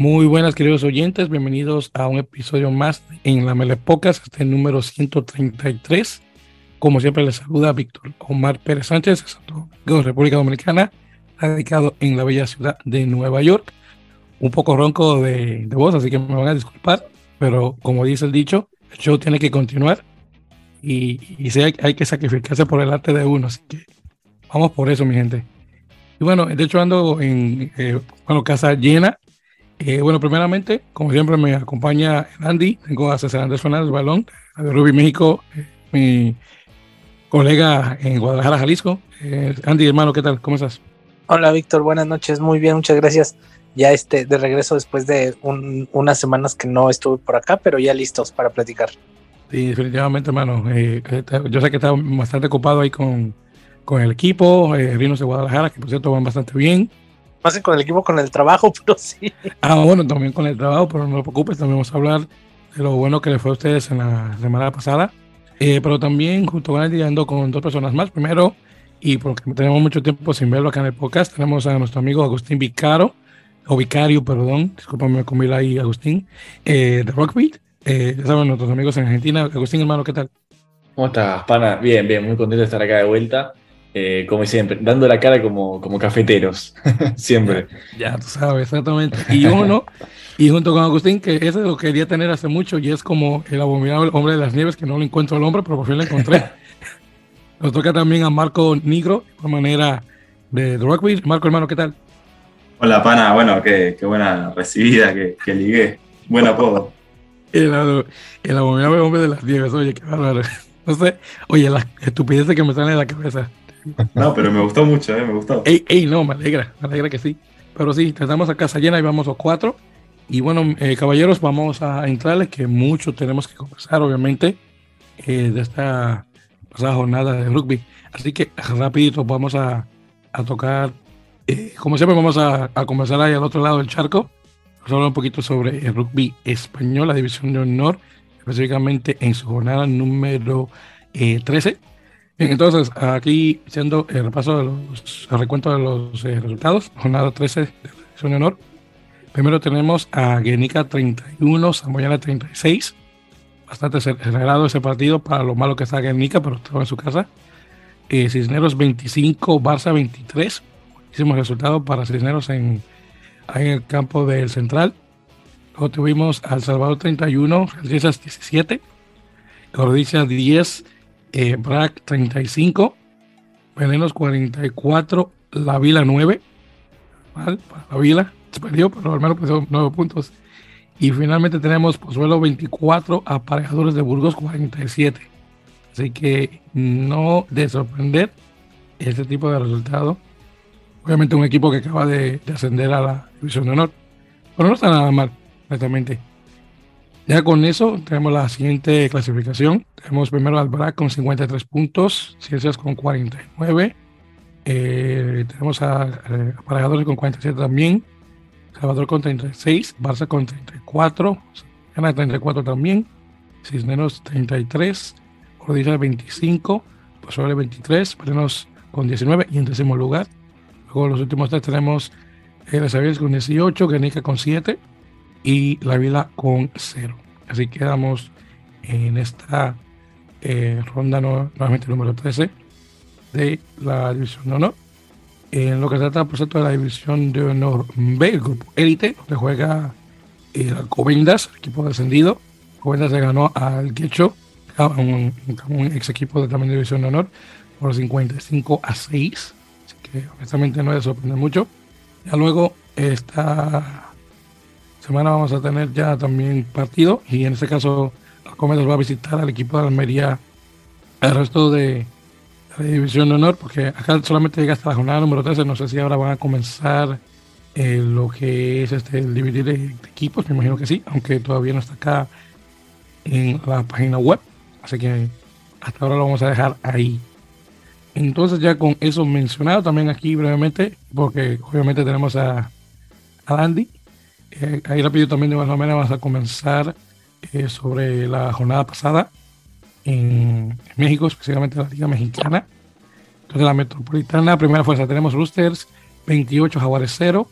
Muy buenas, queridos oyentes. Bienvenidos a un episodio más en la Melepocas, este número 133. Como siempre, les saluda Víctor Omar Pérez Sánchez, de República Dominicana, radicado en la bella ciudad de Nueva York. Un poco ronco de, voz, así que me van a disculpar, pero como dice el dicho, el show tiene que continuar y, y hay, hay, que sacrificarse por el arte de uno, así que vamos por eso, mi gente. Y bueno, de hecho ando en eh, bueno, casa llena eh, bueno, primeramente, como siempre, me acompaña Andy. Tengo a César Andrés Fernández Balón, de Ruby México, eh, mi colega en Guadalajara, Jalisco. Eh, Andy, hermano, ¿qué tal? ¿Cómo estás? Hola, Víctor. Buenas noches. Muy bien, muchas gracias. Ya este, de regreso después de unas semanas que no estuve por acá, pero ya listos para platicar. Sí, definitivamente, hermano. yo sé que está bastante ocupado ahí con, con el equipo, Rinos de Guadalajara, que por cierto van bastante bien más con el equipo, con el trabajo, pero sí. Ah, bueno, también con el trabajo, pero no te preocupes, también vamos a hablar de lo bueno que le fue a ustedes en la semana pasada. Eh, pero también junto con él ando con dos personas más. Primero, y porque tenemos mucho tiempo sin verlo acá en el podcast, tenemos a nuestro amigo Agustín Vicaro, o Vicario, perdón, discúlpame con ahí, Agustín, eh, de Rockbeat. Eh, ya saben, nuestros amigos en Argentina. Agustín, hermano, ¿qué tal? ¿Cómo estás, pana? Bien, bien, muy contento de estar acá de vuelta. Eh, como siempre, dando la cara como, como cafeteros, siempre. Ya, tú sabes, exactamente. Y uno, y junto con Agustín, que ese lo quería tener hace mucho y es como el abominable hombre de las nieves, que no lo encuentro al hombre, pero por fin lo encontré. Nos toca también a Marco Negro, de manera de Rugby. Marco, hermano, ¿qué tal? Hola, pana. Bueno, qué, qué buena recibida que, que ligué. Buen apodo. El, el abominable hombre de las nieves, oye, qué bárbaro. No sé, oye, la estupidez que me sale de la cabeza. No, pero me gustó mucho, ¿eh? me gustó. Ey, ey, no, me alegra, me alegra que sí. Pero sí, estamos a casa llena y vamos a cuatro. Y bueno, eh, caballeros, vamos a entrarles que mucho tenemos que conversar, obviamente, eh, de esta pasada jornada de rugby. Así que rapidito vamos a, a tocar, eh, como siempre vamos a, a, conversar ahí al otro lado del charco. Vamos a hablar un poquito sobre el rugby español, la división de honor, específicamente en su jornada número 13 entonces, aquí siendo el repaso de los, el recuento de los eh, resultados, jornada 13 de la de honor. Primero tenemos a Guernica 31, Samoyana 36. Bastante cerrado ese partido para lo malo que está Guernica, pero estaba en su casa. Eh, Cisneros 25, Barça 23. Hicimos resultado para Cisneros en, en el campo del Central. Luego tuvimos al Salvador 31, Ciencias 17, Cordicias 10, eh, 35, Venenos 44, La Vila 9. La Vila se perdió, pero al menos puso 9 puntos. Y finalmente tenemos Pozuelo 24, Aparejadores de Burgos 47. Así que no de sorprender este tipo de resultado. Obviamente un equipo que acaba de, de ascender a la División de Honor. Pero no está nada mal, honestamente. Ya con eso tenemos la siguiente clasificación. Tenemos primero Albrac con 53 puntos, Ciencias con 49. Eh, tenemos a, eh, Aparejadores con 47 también, Salvador con 36, Barça con 34, Gana 34 también, Cisneros 33, Cordillera 25, Pozuelo 23, Parenos con 19 y en décimo lugar. Luego los últimos tres tenemos eh, Las con 18, Guernica con 7, y la Vila con 0. Así quedamos en esta eh, ronda nuevamente número 13 de la división de honor. En lo que se trata, por cierto, de la división de honor B, el grupo élite, donde juega el Covendas, el equipo descendido. Covendas se ganó al Quecho, un, un, ex equipo de también división de honor, por 55 a 6. Así que honestamente no es sorprender mucho. Ya luego está semana vamos a tener ya también partido y en este caso Cometas va a visitar al equipo de Almería el resto de la división de honor porque acá solamente llega hasta la jornada número 13 no sé si ahora van a comenzar eh, lo que es este el dividir de, equipos me imagino que sí aunque todavía no está acá en la página web. Así que hasta ahora lo vamos a dejar ahí. Entonces ya con eso mencionado también aquí brevemente porque obviamente tenemos a, a Andy eh, ahí rápido también de manera vamos a comenzar eh, sobre la jornada pasada en, México, especialmente la Liga Mexicana. Entonces la Metropolitana, primera fuerza, tenemos Roosters 28, Jaguares 0.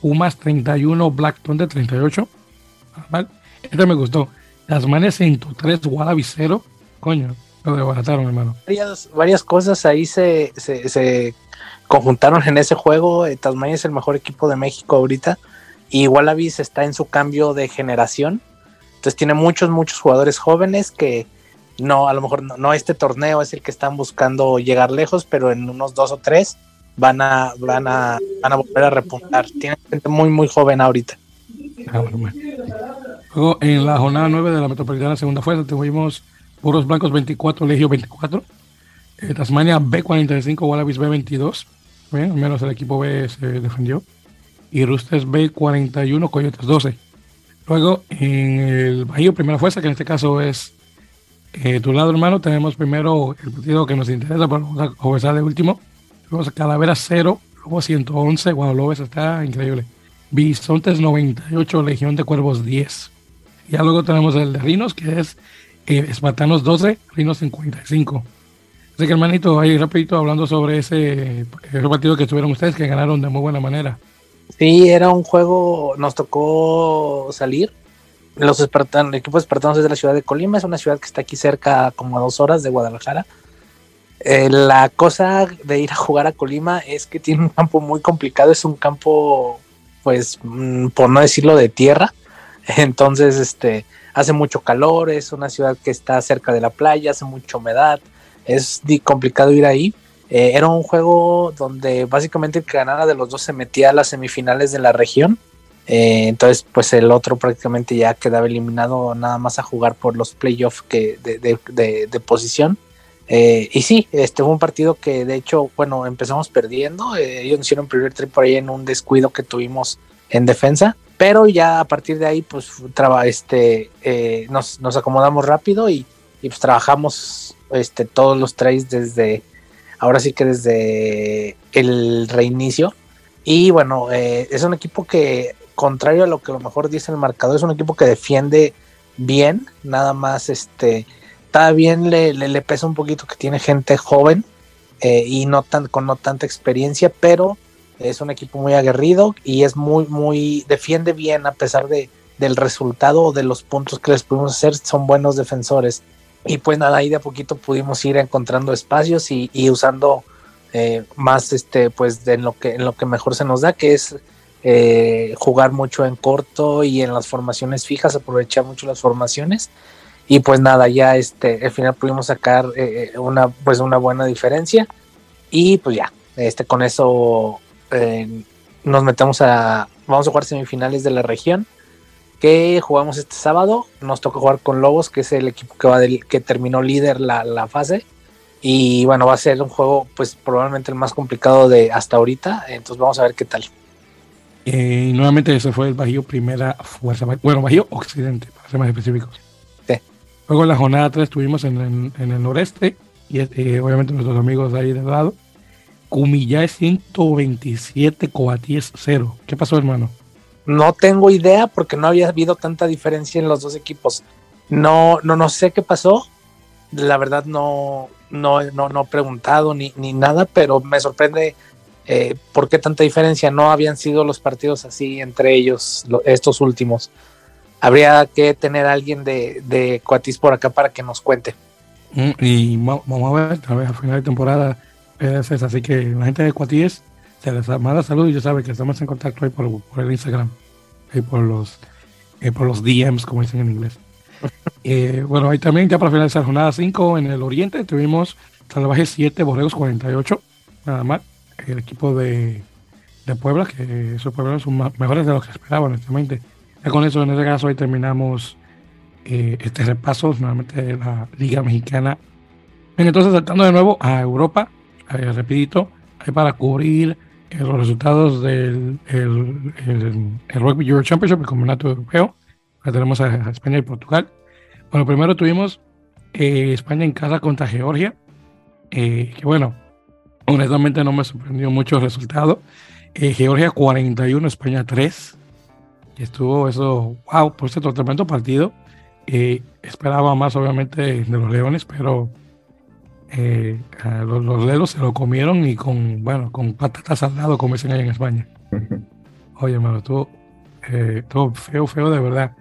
Pumas 31, Blackton de 38. Normal. Este me gustó. Tasmania 103, Wallaby 0. Coño, lo desbarataron, hermano. Varias, varias cosas ahí se, se, se conjuntaron en ese juego. Eh, Tasmania es el mejor equipo de México ahorita. Y Wallabies está en su cambio de generación. Entonces tiene muchos, muchos jugadores jóvenes que no, a lo mejor no, no este torneo es el que están buscando llegar lejos, pero en unos dos o tres van a, van a, van a volver a repuntar. Tiene gente muy, muy joven ahorita. Ah. Luego, en la jornada 9 de la Metropolitana Segunda Fuerza, tuvimos Puros Blancos 24, Legio 24. Eh, Tasmania B45, Wallabies B22. Bien, al menos el equipo B se defendió. Y Roosters B41, Coyotes 12. Luego, en el Bajío Primera Fuerza, que en este caso es eh, tu lado, hermano, tenemos primero el partido que nos interesa, pero vamos a conversar de último. A Calavera 0, Lobo 111, Guadalobes está increíble. Bisontes 98, Legión de Cuervos 10. Ya luego tenemos el de Rinos, que es eh, Espartanos 12, Rinos 55. Así que hermanito, ahí rapidito hablando sobre ese, ese partido que tuvieron ustedes, que ganaron de muy buena manera. Sí, era un juego, nos tocó salir. Los el equipo de espartanos es de la ciudad de Colima, es una ciudad que está aquí cerca, como a dos horas de Guadalajara. Eh, la cosa de ir a jugar a Colima es que tiene un campo muy complicado, es un campo, pues, mm, por no decirlo, de tierra. Entonces, este, hace mucho calor, es una ciudad que está cerca de la playa, hace mucha humedad, es complicado ir ahí. Eh, era un juego donde básicamente el que ganara de los dos se metía a las semifinales de la región. Eh, entonces, pues el otro prácticamente ya quedaba eliminado nada más a jugar por los playoffs de, de- posición. Eh, y sí, este fue un partido que de hecho, bueno, empezamos perdiendo. ellos hicieron primer trip por ahí en un descuido que tuvimos en defensa. Pero ya a partir de ahí, pues traba, este, nos, nos acomodamos rápido y, y, pues trabajamos este, todos los tres desde, ahora sí que desde el reinicio. Y bueno, eh, es un equipo que, contrario a lo que a lo mejor dice el marcador, es un equipo que defiende bien, nada más este, está bien, le, le, pesa un poquito que tiene gente joven eh, y no tan, con no tanta experiencia, pero es un equipo muy aguerrido y es muy, muy, defiende bien a pesar de, del resultado o de los puntos que les pudimos hacer, son buenos defensores. Y pues nada, ahí de a poquito pudimos ir encontrando espacios y, usando eh, más este, pues de en lo que, en lo que mejor se nos da, que es eh, jugar mucho en corto y en las formaciones fijas, aprovechar mucho las formaciones. Y pues nada, ya este, al final pudimos sacar eh, una, pues una buena diferencia. Y pues ya, este, con eso nos metemos a. Vamos a jugar semifinales de la región. Que jugamos este sábado. Nos toca jugar con Lobos, que es el equipo que va del, que terminó líder la, la, fase. Y bueno, va a ser un juego, pues probablemente el más complicado de hasta ahorita. Entonces vamos a ver qué tal. Eh, y nuevamente ese fue el Bajío Primera Fuerza. Bueno, Bajío Occidente, para ser más específicos. Sí. Luego en la jornada 3 estuvimos en, en, en el noreste. Y eh, obviamente nuestros amigos de ahí de lado. Cumillá 127, Coatíes 0. ¿Qué pasó, hermano? No tengo idea porque no había habido tanta diferencia en los dos equipos. No, no, no sé qué pasó. La verdad no, no, no, no he preguntado ni, ni nada, pero me sorprende eh, por qué tanta diferencia. No habían sido los partidos así entre ellos, lo, estos últimos. Habría que tener a alguien de, de Coatis por acá para que nos cuente. Mm, y vamos a ver, vez a final de temporada así que la gente de Cuatíes se les manda saludos y ya sabe que estamos en contacto ahí por, por el Instagram, ahí por los, eh, por los DMs, como dicen en inglés. eh, bueno, ahí también, ya para finalizar jornada 5 en el Oriente, tuvimos Salvaje 7, Borregos 48, nada más. El equipo de, de Puebla, que esos pueblos son más, mejores de lo que esperaba, honestamente. Ya con eso, en ese caso, ahí terminamos eh, este repaso, nuevamente de la Liga Mexicana. Bien, entonces, saltando de nuevo a Europa, eh, rapidito, ahí para cubrir los resultados del el, el, el, Rugby Euro Championship, el Campeonato Europeo. Ahí tenemos a, a, España y Portugal. Bueno, primero tuvimos eh, España en casa contra Georgia, eh, que bueno, honestamente no me sorprendió mucho el resultado. Eh, Georgia 41, España 3. Y estuvo eso, wow, por ese tremendo partido. Eh, esperaba más, obviamente, de los Leones, pero eh, los, los, dedos se lo comieron y con, bueno, con patatas al lado, como dicen ahí en España. Oye, hermano, estuvo, eh, estuvo feo, feo de verdad.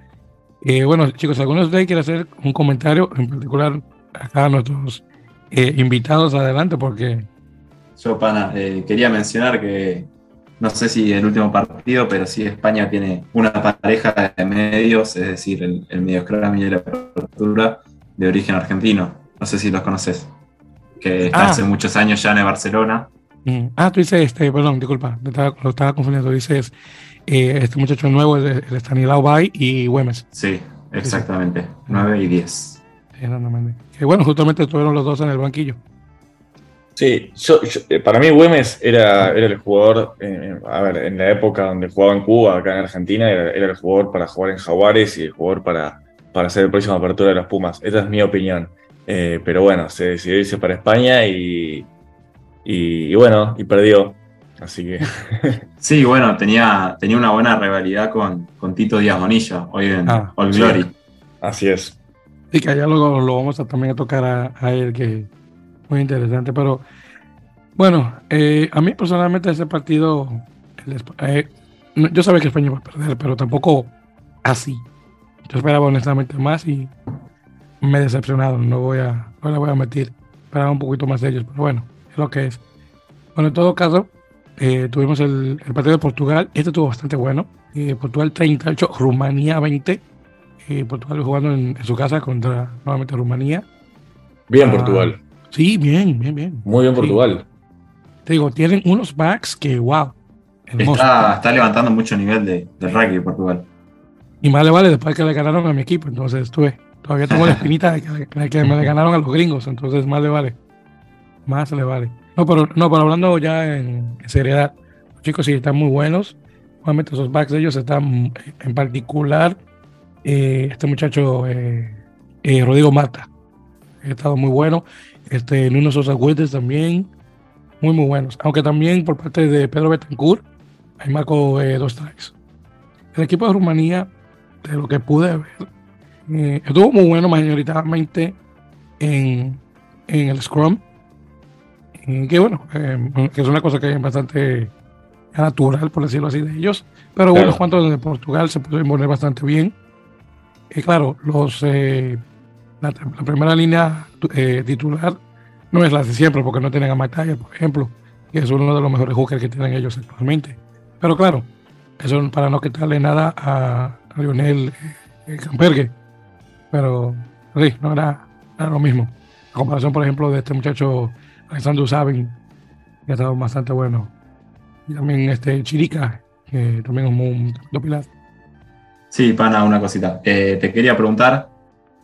Eh, bueno, chicos, ¿alguno de ustedes quiere hacer un comentario en particular acá a nuestros eh, invitados adelante? Porque Yo, pana, eh, quería mencionar que no sé si el último partido, pero sí España tiene una pareja de medios, es decir, el, el medio scrum y la apertura de origen argentino. No sé si los conoces. Que está Ah. hace muchos años ya en el Barcelona. Mm. Ah, tú dices, este, perdón, disculpa, me estaba- lo estaba confundiendo. Dices, eh, este muchacho nuevo, el, el Stanislao Bay y Güemes. Sí, exactamente. 9 y 10. Sí, exactamente. Que bueno, justamente estuvieron los dos en el banquillo. Sí, yo, yo- eh, para mí Güemes era, era el jugador, eh, a ver, en la época donde jugaba en Cuba, acá en Argentina, era, era el jugador para jugar en Jaguares y el jugador para, para hacer el próximo apertura de los Pumas. Esa es mi opinión. Eh, pero bueno, se decidió irse para España y, y, y bueno, y perdió. Así que Sí, bueno, tenía, tenía una buena rivalidad con, con Tito Díaz Bonilla, hoy en Ah, All sí. Glory. así es. Y que allá luego lo vamos a también a tocar a, a él, que muy interesante. Pero bueno, eh, a mí personalmente ese partido, el eh, yo sabía que España iba a perder, pero tampoco así. Yo esperaba honestamente más y me he decepcionado. No voy a, no le voy a mentir. Esperaba un poquito más de ellos, pero bueno, es lo que es. Bueno, en todo caso, eh, tuvimos el, el partido de Portugal. Este estuvo bastante bueno. Eh, Portugal 38, Rumanía 20. Eh, Portugal jugando en, en su casa contra nuevamente Rumanía. Bien Ah, Portugal, Sí, bien, bien, bien. muy bien sí. Portugal. Te digo, tienen unos backs que, wow. Está, está levantando mucho nivel de, del rugby Portugal. Y más le vale después que le ganaron a mi equipo. Entonces estuve, todavía tengo la espinita de que, me ganaron a los gringos. Entonces más le vale. Más le vale. No, pero, no, pero hablando ya en, seriedad, los chicos sí están muy buenos. Obviamente esos backs de ellos están, en particular, eh, este muchacho eh, eh, Rodrigo Mata. Ha estado muy bueno. Este Nuno Sosa Huetes también. Muy, muy buenos. Aunque también por parte de Pedro Betancourt, ahí marcó dos strikes. El equipo de Rumanía, de lo que pude ver, eh, estuvo muy bueno mayoritariamente en, en el Scrum. Eh, que bueno, eh, que es una cosa que es bastante natural, por decirlo así, de ellos. Pero Claro. unos cuantos de Portugal se pudieron poner bastante bien. Y claro, los, eh, la, la primera línea eh, titular no es la de siempre, porque no tienen a Mike por ejemplo, que es uno de los mejores hookers que tienen ellos actualmente. Pero claro, eso para no quitarle nada a, a Lionel eh, Campergue. Pero sí, no era, era lo mismo. A comparación, por ejemplo, de este muchacho Alexander Sabin, que ha estado bastante bueno. Y también este Chirica, que también es un tremendo pilar. Sí, pana, una cosita. Eh, te quería preguntar,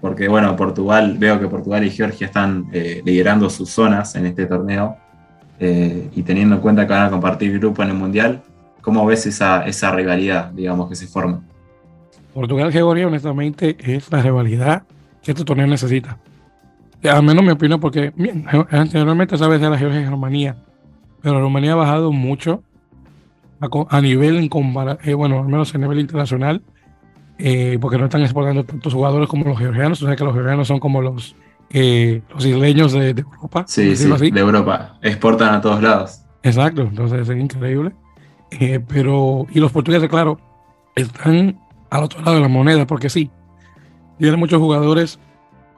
porque bueno, Portugal, veo que Portugal y Georgia están eh, liderando sus zonas en este torneo. eh, y teniendo en cuenta que van a compartir grupo en el Mundial, ¿cómo ves esa, esa rivalidad, digamos, que se forma? Portugal-Georgia, honestamente, es la rivalidad que este torneo necesita. Eh, Al menos mi opinión, porque bien, anteriormente sabes de la Georgia y Rumanía, pero Rumanía ha bajado mucho a, a nivel en eh, bueno, al menos a nivel internacional, eh, porque no están exportando tantos jugadores como los georgianos. O sea que los georgianos son como los, eh, los isleños de, de Europa. Sí, sí, así. de Europa. Exportan a todos lados. Exacto, entonces es increíble. Eh, pero, y los portugueses, claro, están al otro lado de la moneda, porque sí, tienen muchos jugadores,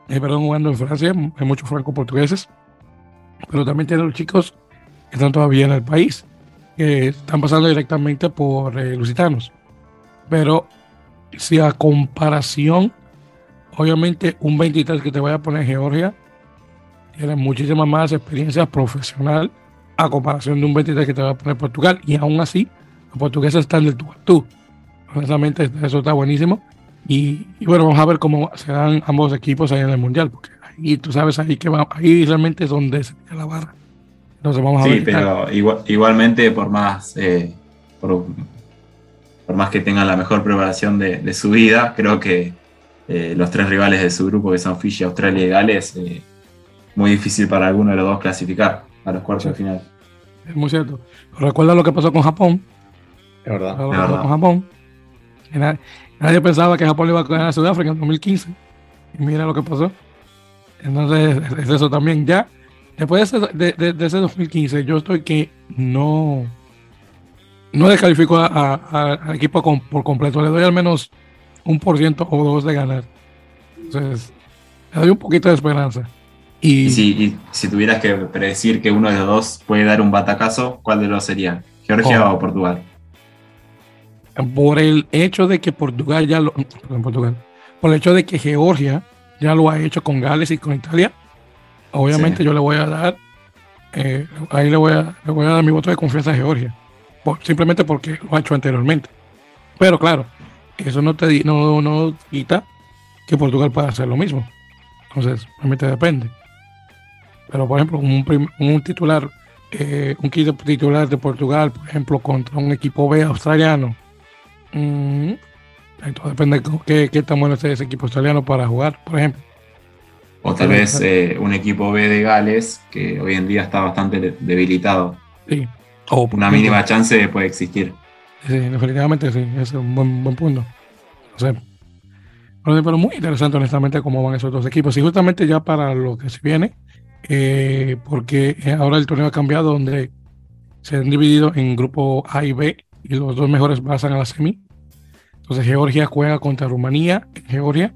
eh, perdón, jugando en Francia, hay muchos franco-portugueses, pero también tienen los chicos que están todavía en el país, que están pasando directamente por eh, lusitanos. Pero si a comparación, obviamente un 23 que te vaya a poner Georgia, tiene muchísima más experiencia profesional a comparación de un 23 que te va a poner Portugal. Y aún así, los portugueses están del tú a. Honestamente, eso está buenísimo. Y, y bueno, vamos a ver cómo se dan ambos equipos ahí en el Mundial, porque ahí tú sabes ahí que va, ahí realmente es donde se la barra. Entonces vamos a Sí, ver. tal. pero igual- igualmente, por más, eh, por, por más que tengan la mejor preparación de, de su vida, creo que eh, los tres rivales de su grupo, que son Fiji, Australia y Gales, eh, muy difícil para alguno de los dos clasificar a los cuartos de final. Es muy cierto. Recuerda lo que pasó con Japón. Es verdad. Lo que Es pasó verdad. con Japón. Nadie pensaba que Japón le iba a ganar a Sudáfrica en 2015. Y mira lo que pasó. Entonces, es- es eso también. Ya, después de ese, de, de- de ese 2015, yo estoy que no. no descalifico al equipo por completo, le doy al menos un por ciento o dos de ganar. Entonces, le doy un poquito de esperanza. Y, si, tuvieras que predecir que uno de los dos puede dar un batacazo, ¿cuál de los sería? ¿Georgia oh. o Portugal? Por el hecho de que Portugal ya lo. Portugal. Por el hecho de que Georgia ya lo ha hecho con Gales y con Italia, obviamente yo le voy a dar. Eh, ahí le voy, a, le voy a dar mi voto de confianza a Georgia. simplemente porque lo ha hecho anteriormente. Pero claro, eso no te no, no quita que Portugal pueda hacer lo mismo. Entonces, realmente depende. Pero, por ejemplo, un, un titular, eh, un titular de Portugal, por ejemplo, contra un equipo B australiano, mm, depende de qué, tan bueno esté ese equipo australiano para jugar, por ejemplo. O tal vez eh, un equipo B de Gales que hoy en día está bastante debilitado. Sí. O una mínima chance puede existir. Sí, definitivamente sí, es un buen, buen punto. Sea, pero muy interesante honestamente cómo van esos dos equipos. Y justamente ya para lo que se viene, eh, porque ahora el torneo ha cambiado donde se han dividido en grupo A y B y los dos mejores pasan a la semi. Entonces Georgia juega contra Rumanía en Georgia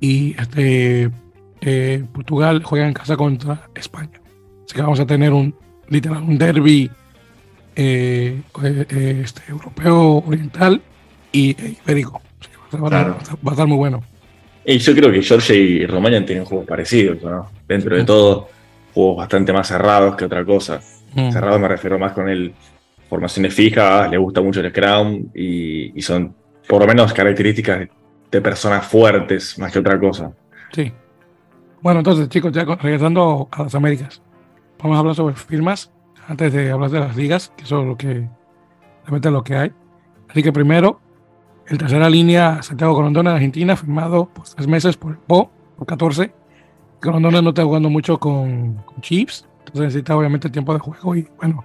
y este, eh, Portugal juega en casa contra España. Así que vamos a tener un literal un derby eh, este, europeo oriental y ibérico. Va, a estar muy bueno. Y yo creo que Georgia y Rumania tienen juegos parecidos, ¿no? Dentro de todo, juegos bastante más cerrados que otra cosa. Mm. Cerrados me refiero más con el formaciones fijas, le gusta mucho el Scrum y, son por lo menos características de personas fuertes más que otra cosa. Sí. Bueno, entonces, chicos, ya regresando a las Américas, vamos a hablar sobre firmas antes de hablar de las ligas, que eso es lo que realmente es lo que hay. Así que primero, el tercera línea, Santiago Corondona Argentina, firmado por tres meses por el PO, por 14. Corondona no está jugando mucho con, Chiefs, entonces necesita obviamente tiempo de juego y bueno,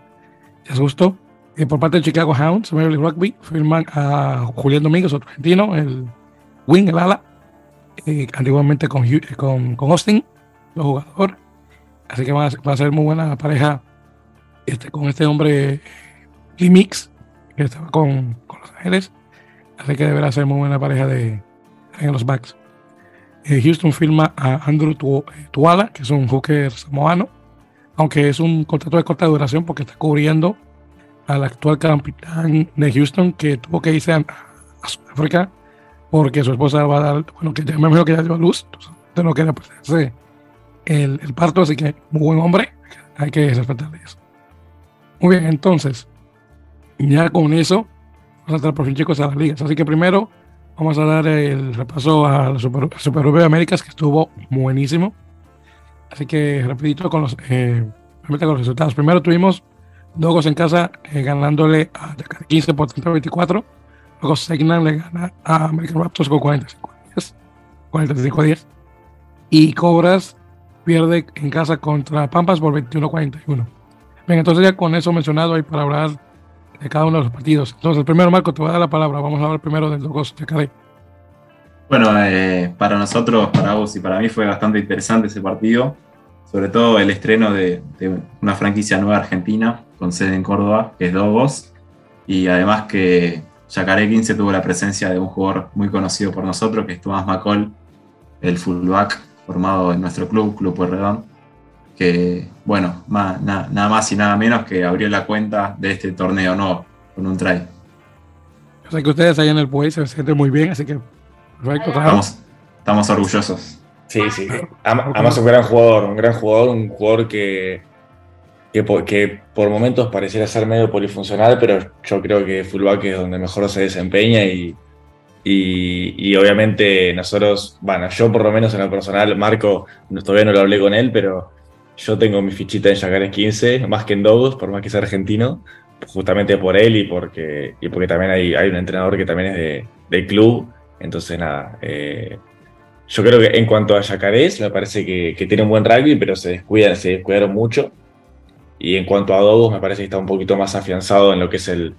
ya gustó. Eh, por parte de Chicago Hounds, Major Rugby, firman a Julián Domínguez, otro argentino, el wing, el ala, eh, antiguamente con, con, con, Austin, los jugador. Así que va a, ser muy buena pareja este, con este hombre Lee Mix, que estaba con, con Los Ángeles. Así que deberá ser muy buena pareja de, en los backs. Eh, Houston firma a Andrew Tuala, que es un hooker samoano, aunque es un contrato de corta duración porque está cubriendo al actual capitán de Houston que tuvo que irse a, Sudáfrica porque su esposa va a dar, bueno, que ya me imagino que ya dio a luz, entonces no quería pues, el, el, parto, así que muy buen hombre, hay que respetarle eso. Muy bien, entonces, ya con eso, vamos a estar por fin chicos a las ligas. Así que primero vamos a dar el repaso a la Super, Super de Américas que estuvo buenísimo. Así que rapidito con los, eh, con los resultados. Primero tuvimos Dogos en casa eh, ganándole a 15 por 30 24. Luego Segnan le gana a American Raptors con 45 10. 45 10. Y Cobras pierde en casa contra Pampas por 21 41. Bien, entonces ya con eso mencionado ahí para hablar de cada uno de los partidos. Entonces, el primero, Marco, te voy a dar la palabra. Vamos a hablar primero del Dogos de Cadey. Bueno, eh, para nosotros, para vos y para mí fue bastante interesante ese partido, sobre todo el estreno de, una franquicia nueva argentina con sede en Córdoba, que es Dogos, y además que Yacaré 15 tuvo la presencia de un jugador muy conocido por nosotros, que es Tomás Macol, el fullback formado en nuestro club, Club Pueyrredón, que, bueno, nada más y nada menos que abrió la cuenta de este torneo no con un try. O sea que ustedes allá en el país se sienten muy bien, así que perfecto. Estamos, estamos orgullosos. Sí, sí. Además, un gran jugador, un gran jugador, un jugador que, que, por, momentos pareciera ser medio polifuncional, pero yo creo que fullback es donde mejor se desempeña y, y, obviamente nosotros, bueno, yo por lo menos en lo personal, Marco, todavía no lo hablé con él, pero yo tengo mi fichita en Yacarés 15, más que en Dogos, por más que sea argentino, justamente por él y porque, y porque también hay, hay un entrenador que también es de, del club. Entonces, nada, eh, yo creo que en cuanto a Yacarés, me parece que, tiene un buen rugby, pero se descuidan, se descuidaron mucho. Y en cuanto a Dogos, me parece que está un poquito más afianzado en lo que es el,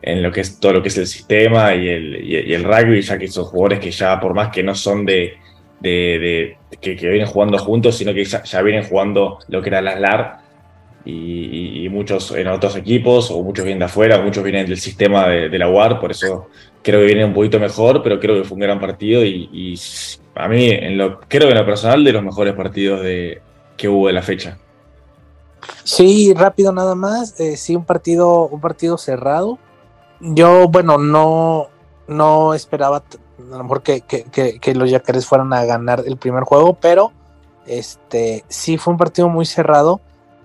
en lo que es todo lo que es el sistema y el, rugby, ya que esos jugadores que ya, por más que no son de, de, que, vienen jugando juntos, sino que ya, vienen jugando lo que era las LAR. y, muchos en otros equipos, o muchos vienen de afuera, muchos vienen del sistema de, la UAR, por eso creo que viene un poquito mejor, pero creo que fue un gran partido y, a mí, en lo, creo que en lo personal, de los mejores partidos de, que hubo de la fecha. Sí, rápido nada más, eh, sí, un partido, un partido cerrado. Yo, bueno, no, no esperaba a lo mejor que, que los Yacarés fueran a ganar el primer juego, pero este sí fue un partido muy cerrado.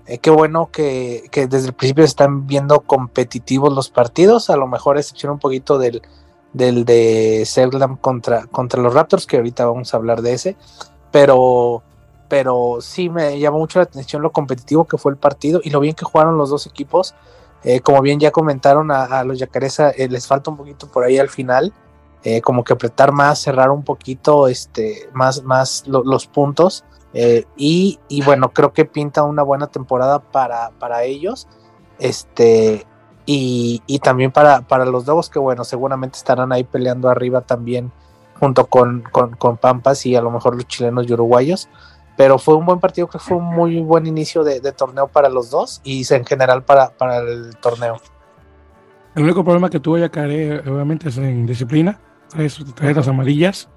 Eh, qué bueno que, desde el principio están viendo competitivos los partidos, a lo mejor excepción un poquito del, del de Seldam contra, contra los Raptors, que ahorita vamos a hablar de ese, pero, pero sí me llamó mucho la atención lo competitivo que fue el partido y lo bien que jugaron los dos equipos. Eh, como bien ya comentaron a, los Yacareza, eh, les falta un poquito por ahí al final, como que apretar más, cerrar un poquito este, más, más los puntos. Eh, y, bueno, creo que pinta una buena temporada para, para ellos. Este, y, también para, para los Lobos, que bueno, seguramente estarán ahí peleando arriba también, junto con, con, Pampas y a lo mejor los chilenos y uruguayos. Pero fue un buen partido, creo que fue un muy buen inicio de, torneo para los dos y en general para, para el torneo. El único problema que tuvo Yacaré, obviamente, es en disciplina, tres tarjetas amarillas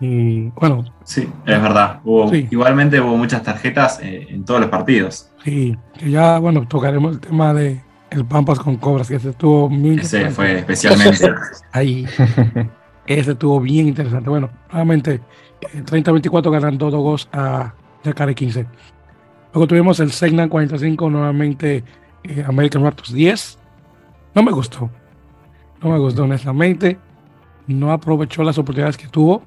y bueno. Sí, es verdad. Igualmente hubo muchas tarjetas eh, en todos los partidos. Sí, que ya, bueno, tocaremos el tema de el Pampas con Cobras, que ese estuvo muy Ese fue especialmente. Ahí. ese estuvo bien interesante. Bueno, nuevamente, 30-24 ganando dos a Yacare 15. Luego tuvimos el Segnan 45, nuevamente eh, American Raptors 10. No me gustó. No me gustó, honestamente. No aprovechó las oportunidades que tuvo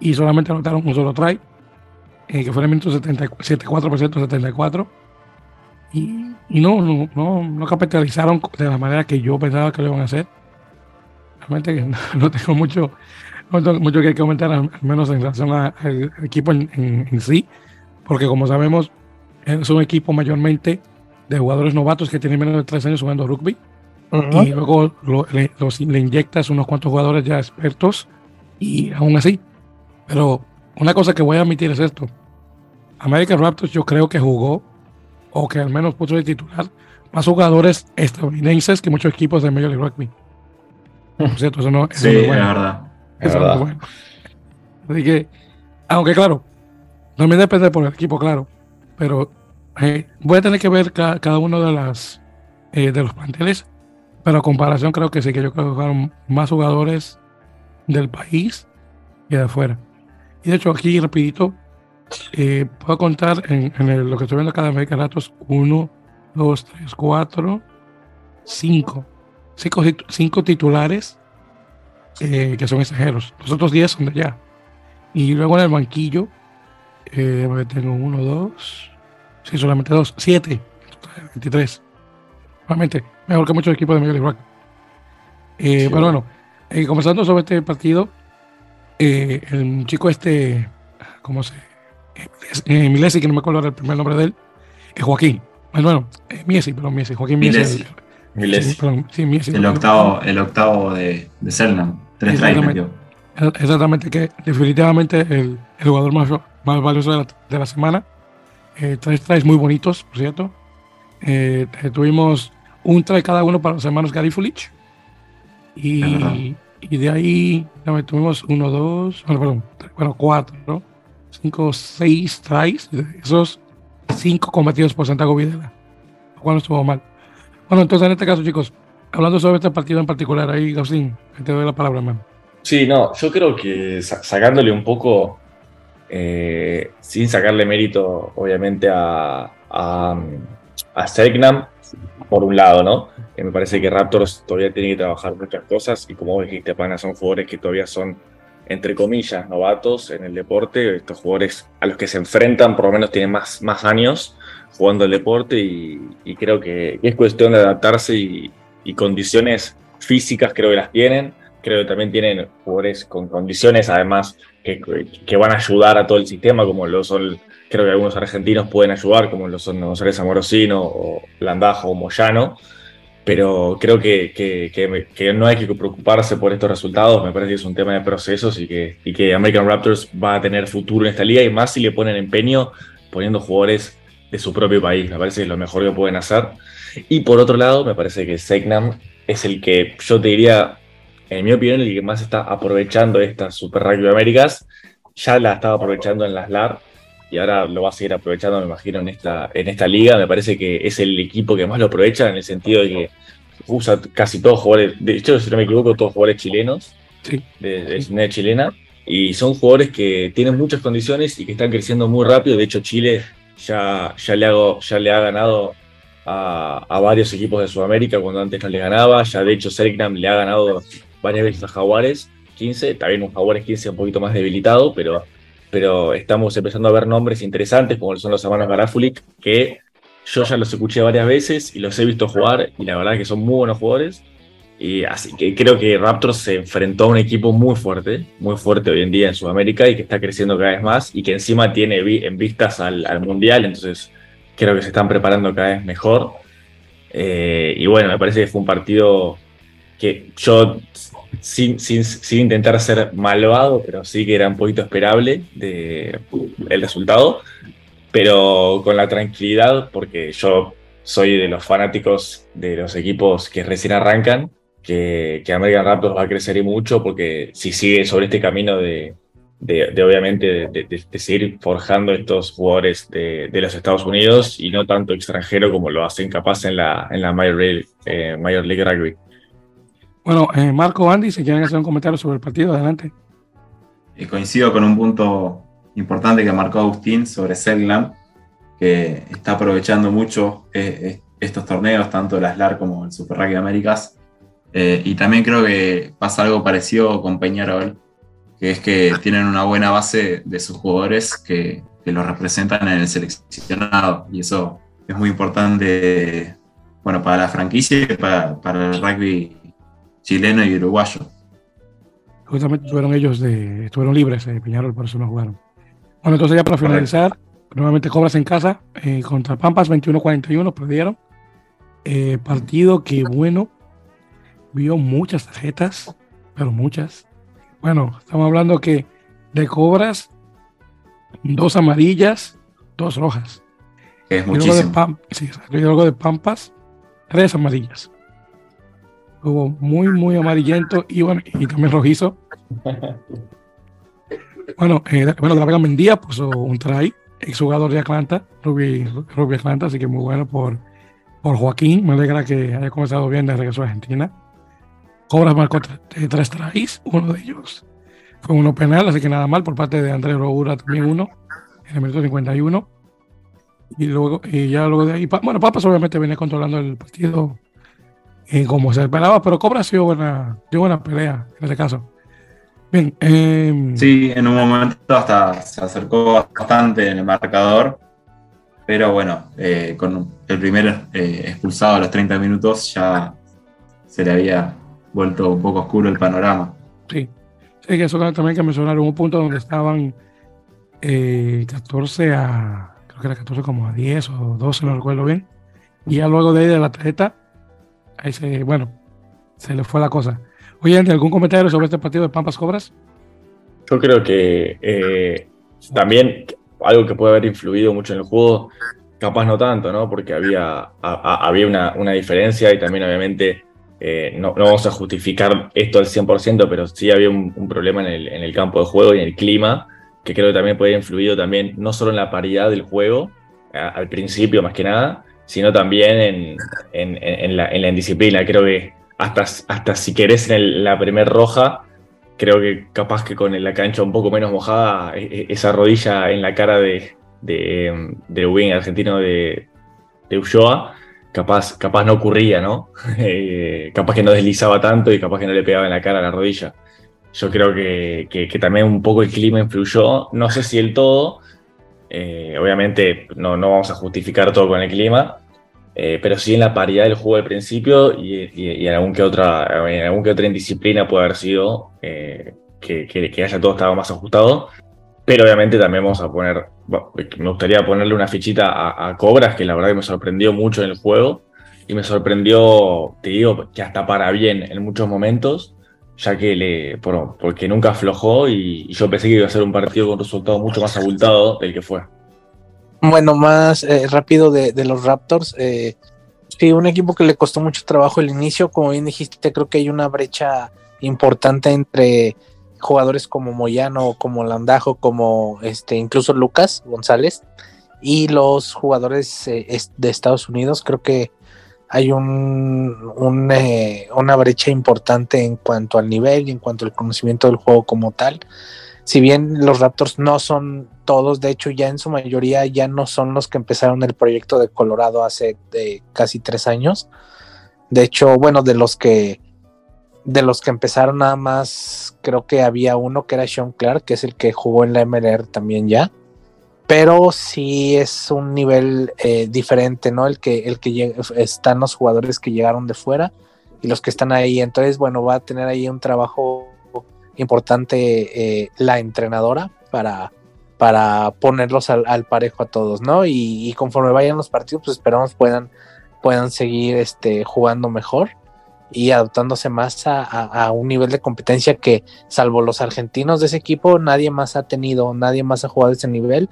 y solamente anotaron un solo try, eh, que fue en el minuto 74 74. Y, y no, no, no, no, capitalizaron de la manera que yo pensaba que lo iban a hacer. Realmente no, tengo mucho, mucho que comentar, al menos en relación al equipo en, sí, porque como sabemos, es un equipo mayormente de jugadores novatos que tienen menos de tres años jugando rugby. Y luego le, le inyectas unos cuantos jugadores ya expertos y aún así pero una cosa que voy a admitir es esto. American Raptors yo creo que jugó, o que al menos puso de titular, más jugadores estadounidenses que muchos equipos de Major League Rugby. Por cierto, eso no, eso sí, es, verdad. Eso es bueno. Así que, aunque claro, también depende por el equipo, claro. Pero eh, voy a tener que ver cada uno de las eh, de los planteles. Pero a comparación creo que sí, que yo creo que jugaron más jugadores del país que de afuera. Y de hecho, aquí rapidito, eh, puedo contar en, lo que estoy viendo acá de América Ratos, 1, 2, 3, 4, 5. 5 titulares eh, que son extranjeros. Los otros 10 son de allá. Y luego en el banquillo, eh, tengo 1, 2, sí, solamente 2, 7, 23. Realmente, mejor que muchos equipos de Major League eh, Pero bueno, eh, comenzando sobre este partido, eh, el chico este, ¿cómo se? Eh, Milesi, que no me acuerdo el primer nombre de él, es Joaquín. Bueno, eh, Miesi, perdón, Miesi, Joaquín Miesi. Sí, el, octavo, el octavo de, de Selnam, tres exactamente, exactamente, que definitivamente el, el jugador más, más valioso de la, de la semana. Eh, tres tries muy bonitos, por cierto. Eh, tuvimos un try cada uno para los hermanos Garifulich. Y y de ahí tuvimos uno, dos, bueno, perdón, bueno, cuatro, ¿no? Cinco, seis tries, esos cinco cometidos por Santiago Videla, lo cual no estuvo mal. Bueno, entonces en este caso, chicos, hablando sobre este partido en particular, ahí, Gausín, te doy la palabra, hermano. Sí, no, yo creo que sacándole un poco, eh, sin sacarle mérito, obviamente, a, a, a Segnam, por un lado, ¿no? me parece que Raptors todavía tiene que trabajar muchas cosas y como dijiste, Pana, son jugadores que todavía son, entre comillas, novatos en el deporte. Estos jugadores a los que se enfrentan por lo menos tienen más, más años jugando el deporte y, creo que es cuestión de adaptarse y, condiciones físicas creo que las tienen. Creo que también tienen jugadores con condiciones además que, que van a ayudar a todo el sistema, como lo son creo que algunos argentinos pueden ayudar, como lo son González Amorosino o Landajo o Moyano, pero creo que, que, no hay que preocuparse por estos resultados, me parece que es un tema de procesos y que, que American Raptors va a tener futuro en esta liga y más si le ponen empeño poniendo jugadores de su propio país. Me parece que es lo mejor que pueden hacer. Y por otro lado, me parece que Segnam es el que yo te diría, en mi opinión, el que más está aprovechando esta Super Rugby Américas. Ya la estaba aprovechando en las LAR y ahora lo va a seguir aprovechando, me imagino, en esta, en esta liga. Me parece que es el equipo que más lo aprovecha en el sentido de que usa casi todos jugadores, de hecho, si no me equivoco, todos jugadores chilenos, Sí. de, de nacionalidad chilena, y son jugadores que tienen muchas condiciones y que están creciendo muy rápido. De hecho, Chile ya, ya, le, ha ganado a, varios equipos de Sudamérica cuando antes no le ganaba. Ya, de hecho, Selknam le ha ganado varias veces a Jaguares 15, también un Jaguares 15 un poquito más debilitado, pero, pero estamos empezando a ver nombres interesantes como son los hermanos Garafulik, que yo ya los escuché varias veces y los he visto jugar y la verdad es que son muy buenos jugadores. Y así que creo que Raptors se enfrentó a un equipo muy fuerte, muy fuerte hoy en día en Sudamérica y que está creciendo cada vez más y que encima tiene en vistas al, al Mundial, entonces creo que se están preparando cada vez mejor. Eh, y bueno, me parece que fue un partido que yo, sin, sin, sin intentar ser malvado, pero sí que era un poquito esperable de, el resultado, pero con la tranquilidad, porque yo soy de los fanáticos de los equipos que recién arrancan, que, que American Raptors va a crecer y mucho, porque si sigue sobre este camino de, de, de obviamente de, de- de seguir forjando estos jugadores de, de los Estados Unidos y no tanto extranjero como lo hacen capaz en la, en la Major, League, eh, Major League Rugby. Bueno, eh, Marco, Andy, si quieren hacer un comentario sobre el partido, adelante. Y coincido con un punto importante que marcó Agustín sobre Selglam, que está aprovechando mucho eh, eh, estos torneos, tanto las LAR como el Super Rugby Américas. Eh, y también creo que pasa algo parecido con Peñarol, que es que tienen una buena base de sus jugadores que, que los representan en el seleccionado. Y eso es muy importante bueno, para la franquicia y para, para el rugby chileno y uruguayo. Justamente estuvieron ellos de, estuvieron libres, eh, Peñarol, por eso no jugaron. Bueno, entonces ya para finalizar, nuevamente Cobras en casa eh, contra Pampas, 21-41, perdieron. Eh, partido que, bueno, vio muchas tarjetas, pero muchas. Bueno, estamos hablando que de Cobras, dos amarillas, dos rojas. Que es Y luego de, muchísimo. Sí, y luego de Pampas, tres amarillas. Hubo muy, muy amarillento y bueno, y también rojizo. Bueno, eh, bueno, de la Vega Mendía puso un try, exjugador de Atlanta, Ruby, Ruby Atlanta, así que muy bueno por, por Joaquín. Me alegra que haya comenzado bien de regreso a Argentina. Cobras marcó tre- tres tries, uno de ellos fue uno penal, así que nada mal por parte de Andrés Roura también uno, en el minuto 51. Y luego, y ya luego de ahí, bueno, Papas obviamente venía controlando el partido eh, como se esperaba, pero Cobra dio buena, dio buena pelea en este caso. Bien, eh, Sí, en un momento hasta se acercó bastante en el marcador, pero bueno, eh, con el primer eh, expulsado a los 30 minutos ya se le había vuelto un poco oscuro el panorama. Sí, sí, que eso también hay que mencionar. Hubo un punto donde estaban eh, 14 a, creo que era 14 como a 10 o 12, no recuerdo bien. Y ya luego de ahí de la tarjeta, ahí se, bueno, se le fue la cosa. Oye, Andy, ¿algún comentario sobre este partido de Pampas Cobras? Yo creo que eh, también algo que puede haber influido mucho en el juego, capaz no tanto, ¿no? Porque había, a- a- había una, una diferencia y también obviamente eh, no, no vamos a justificar esto al 100%, pero sí había un, problema en el, campo de juego y en el clima, que creo que también puede haber influido también no solo en la paridad del juego, al principio más que nada, sino también en, la, la indisciplina. Creo que hasta, si querés en el- la primer roja, creo que capaz que con la cancha un poco menos mojada, e- e- esa rodilla en la cara de, de, de wing argentino de, de Ulloa, capaz, capaz no ocurría, ¿no? Eh, capaz que no deslizaba tanto y capaz que no le pegaba en la cara a la rodilla. Yo creo que, que- también un poco el clima influyó, no sé si el todo, eh, obviamente no, no vamos a justificar todo con el clima, eh, pero sí en la paridad del juego al principio y, en, algún que otra, en algún otra indisciplina puede haber sido que- que haya todo estado más ajustado. Pero obviamente también vamos a poner, me gustaría ponerle una fichita a, Cobras, que la verdad que me sorprendió mucho en el juego. Y me sorprendió, te digo, que hasta para bien en muchos momentos, ya que le, por- porque nunca aflojó y, yo pensé que iba a ser un partido con un resultado mucho más abultado del que fue. Bueno, más eh, rápido de, de, los Raptors. Eh, sí, un equipo que le costó mucho trabajo el inicio. Como bien dijiste, creo que hay una brecha importante entre jugadores como Moyano, como Landajo, como este, incluso Lucas González y los jugadores eh, de Estados Unidos. Creo que hay un, eh, una brecha importante en cuanto al nivel y en cuanto al conocimiento del juego como tal. Si bien los Raptors no son todos, de hecho ya en su mayoría ya no son los que empezaron el proyecto de Colorado hace casi tres años. De hecho, bueno, de los que de los que empezaron nada más, creo que había uno que era Sean Clark, que es el que jugó en la MLR también ya. Pero sí es un nivel eh, diferente, ¿no? El que, el que están los jugadores que llegaron de fuera y los que están ahí. Entonces, bueno, va a tener ahí un trabajo importante eh, la entrenadora para, para ponerlos al, parejo a todos, ¿no? Y, conforme vayan los partidos, pues esperamos puedan, puedan seguir este, jugando mejor y adaptándose más a, un nivel de competencia que, salvo los argentinos de ese equipo, nadie más ha tenido, nadie más ha jugado ese nivel,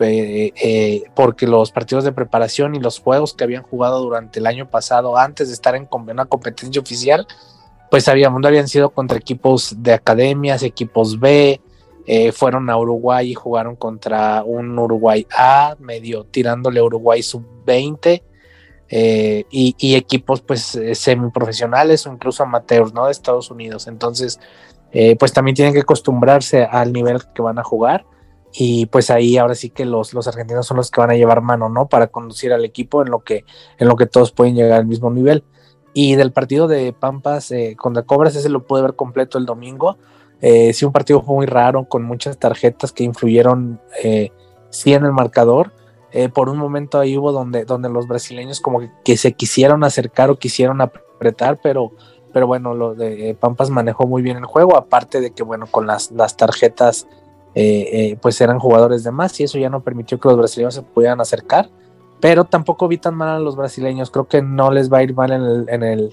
eh, porque los partidos de preparación y los juegos que habían jugado durante el año pasado, antes de estar en una competencia oficial, pues habían, habían sido contra equipos de academias, equipos B, eh, fueron a Uruguay y jugaron contra un Uruguay A, medio tirándole a Uruguay sub-20 eh, y, equipos pues eh, semiprofesionales o incluso amateurs, ¿no? De Estados Unidos. Entonces, eh, pues también tienen que acostumbrarse al nivel que van a jugar y pues ahí ahora sí que los, los argentinos son los que van a llevar mano, ¿no? Para conducir al equipo en lo que, en lo que todos pueden llegar al mismo nivel. Y del partido de Pampas contra Cobras, ese lo pude ver completo el domingo. sí, un partido muy raro, con muchas tarjetas que influyeron sí en el marcador, eh, por un momento ahí hubo donde, donde los brasileños como que, se quisieron acercar o quisieron apretar, pero, pero bueno, lo de eh, Pampas manejó muy bien el juego, aparte de que bueno, con las, las tarjetas eh, pues eran jugadores de más y eso ya no permitió que los brasileños se pudieran acercar, pero tampoco vi tan mal a los brasileños, creo que no les va a ir mal en el, en el,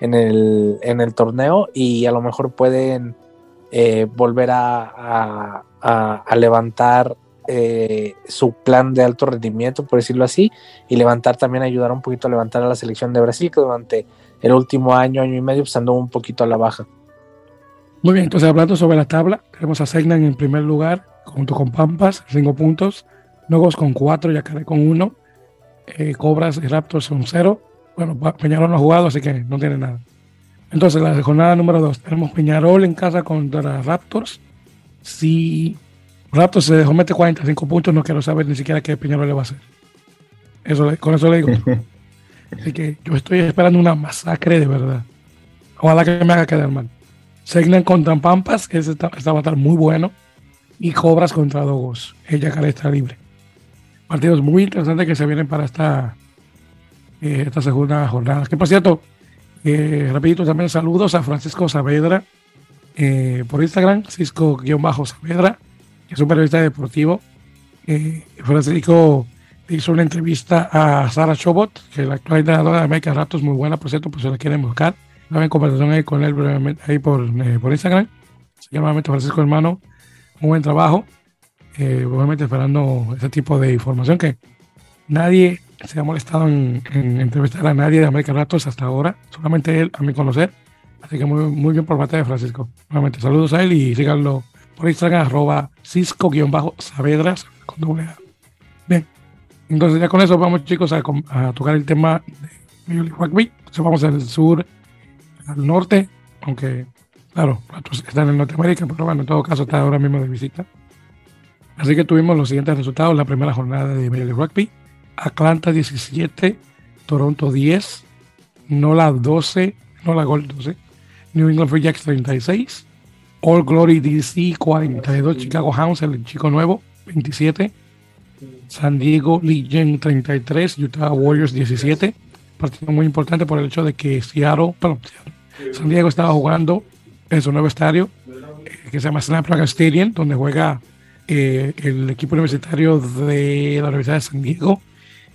en el, en el torneo y a lo mejor pueden volver a, a, a levantar eh, su plan de alto rendimiento, por decirlo así, y levantar también, ayudar un poquito a levantar a la selección de Brasil, que durante el último año, año y medio, pues andó un poquito a la baja. Muy bien, entonces hablando sobre la tabla, tenemos a Segnan en primer lugar, junto con Pampas, cinco puntos, Nogos con cuatro, Yacaré con uno, eh, Cobras y Raptors son cero. Bueno, Peñarol no ha jugado, así que no tiene nada. Entonces, la jornada número dos, tenemos Peñarol en casa contra Raptors. Si Raptors se dejó meter 45 puntos, no quiero saber ni siquiera qué Peñarol le va a hacer. Eso, con eso le digo. Así que yo estoy esperando una masacre de verdad. Ojalá que me haga quedar mal. Segnan contra Pampas, que ese está, va a estar muy bueno. Y Cobras contra Dogos. Ella que está libre. Partidos muy interesantes que se vienen para esta, eh, esta segunda jornada. Que por cierto, eh, rapidito también saludos a Francisco Saavedra eh, por Instagram, Cisco-Saavedra es un periodista deportivo. Eh, Francisco hizo una entrevista a Sara Chobot, que es la actual entrenadora de América Ratos, muy buena, por cierto, pues se la quieren buscar. Estaba en conversación ahí con él brevemente, ahí por, eh, por Instagram. Se llama Francisco Hermano, muy buen trabajo. Eh, obviamente esperando ese tipo de información que nadie se ha molestado en, entrevistar a nadie de América Ratos hasta ahora, solamente él a mí conocer. Así que muy, muy bien por parte de Francisco. Nuevamente, saludos a él y síganlo por Instagram, arroba cisco-saavedras con doble A. Bien, entonces ya con eso vamos chicos a, tocar el tema de Rugby. Entonces vamos al sur, al norte, aunque claro, están en Norteamérica, pero bueno, en todo caso está ahora mismo de visita. Así que tuvimos los siguientes resultados la primera jornada de Major Rugby. Atlanta 17, Toronto 10, Nola 12, Nola Gold 12, New England Free Jacks 36, All Glory DC 42, Chicago Hounds, el chico nuevo, 27. San Diego Legion 33, Utah Warriors 17. Partido muy importante por el hecho de que Seattle, perdón, San Diego estaba jugando en su nuevo estadio eh, que se llama Snapdragon Stadium, donde juega eh, el equipo universitario de la Universidad de San Diego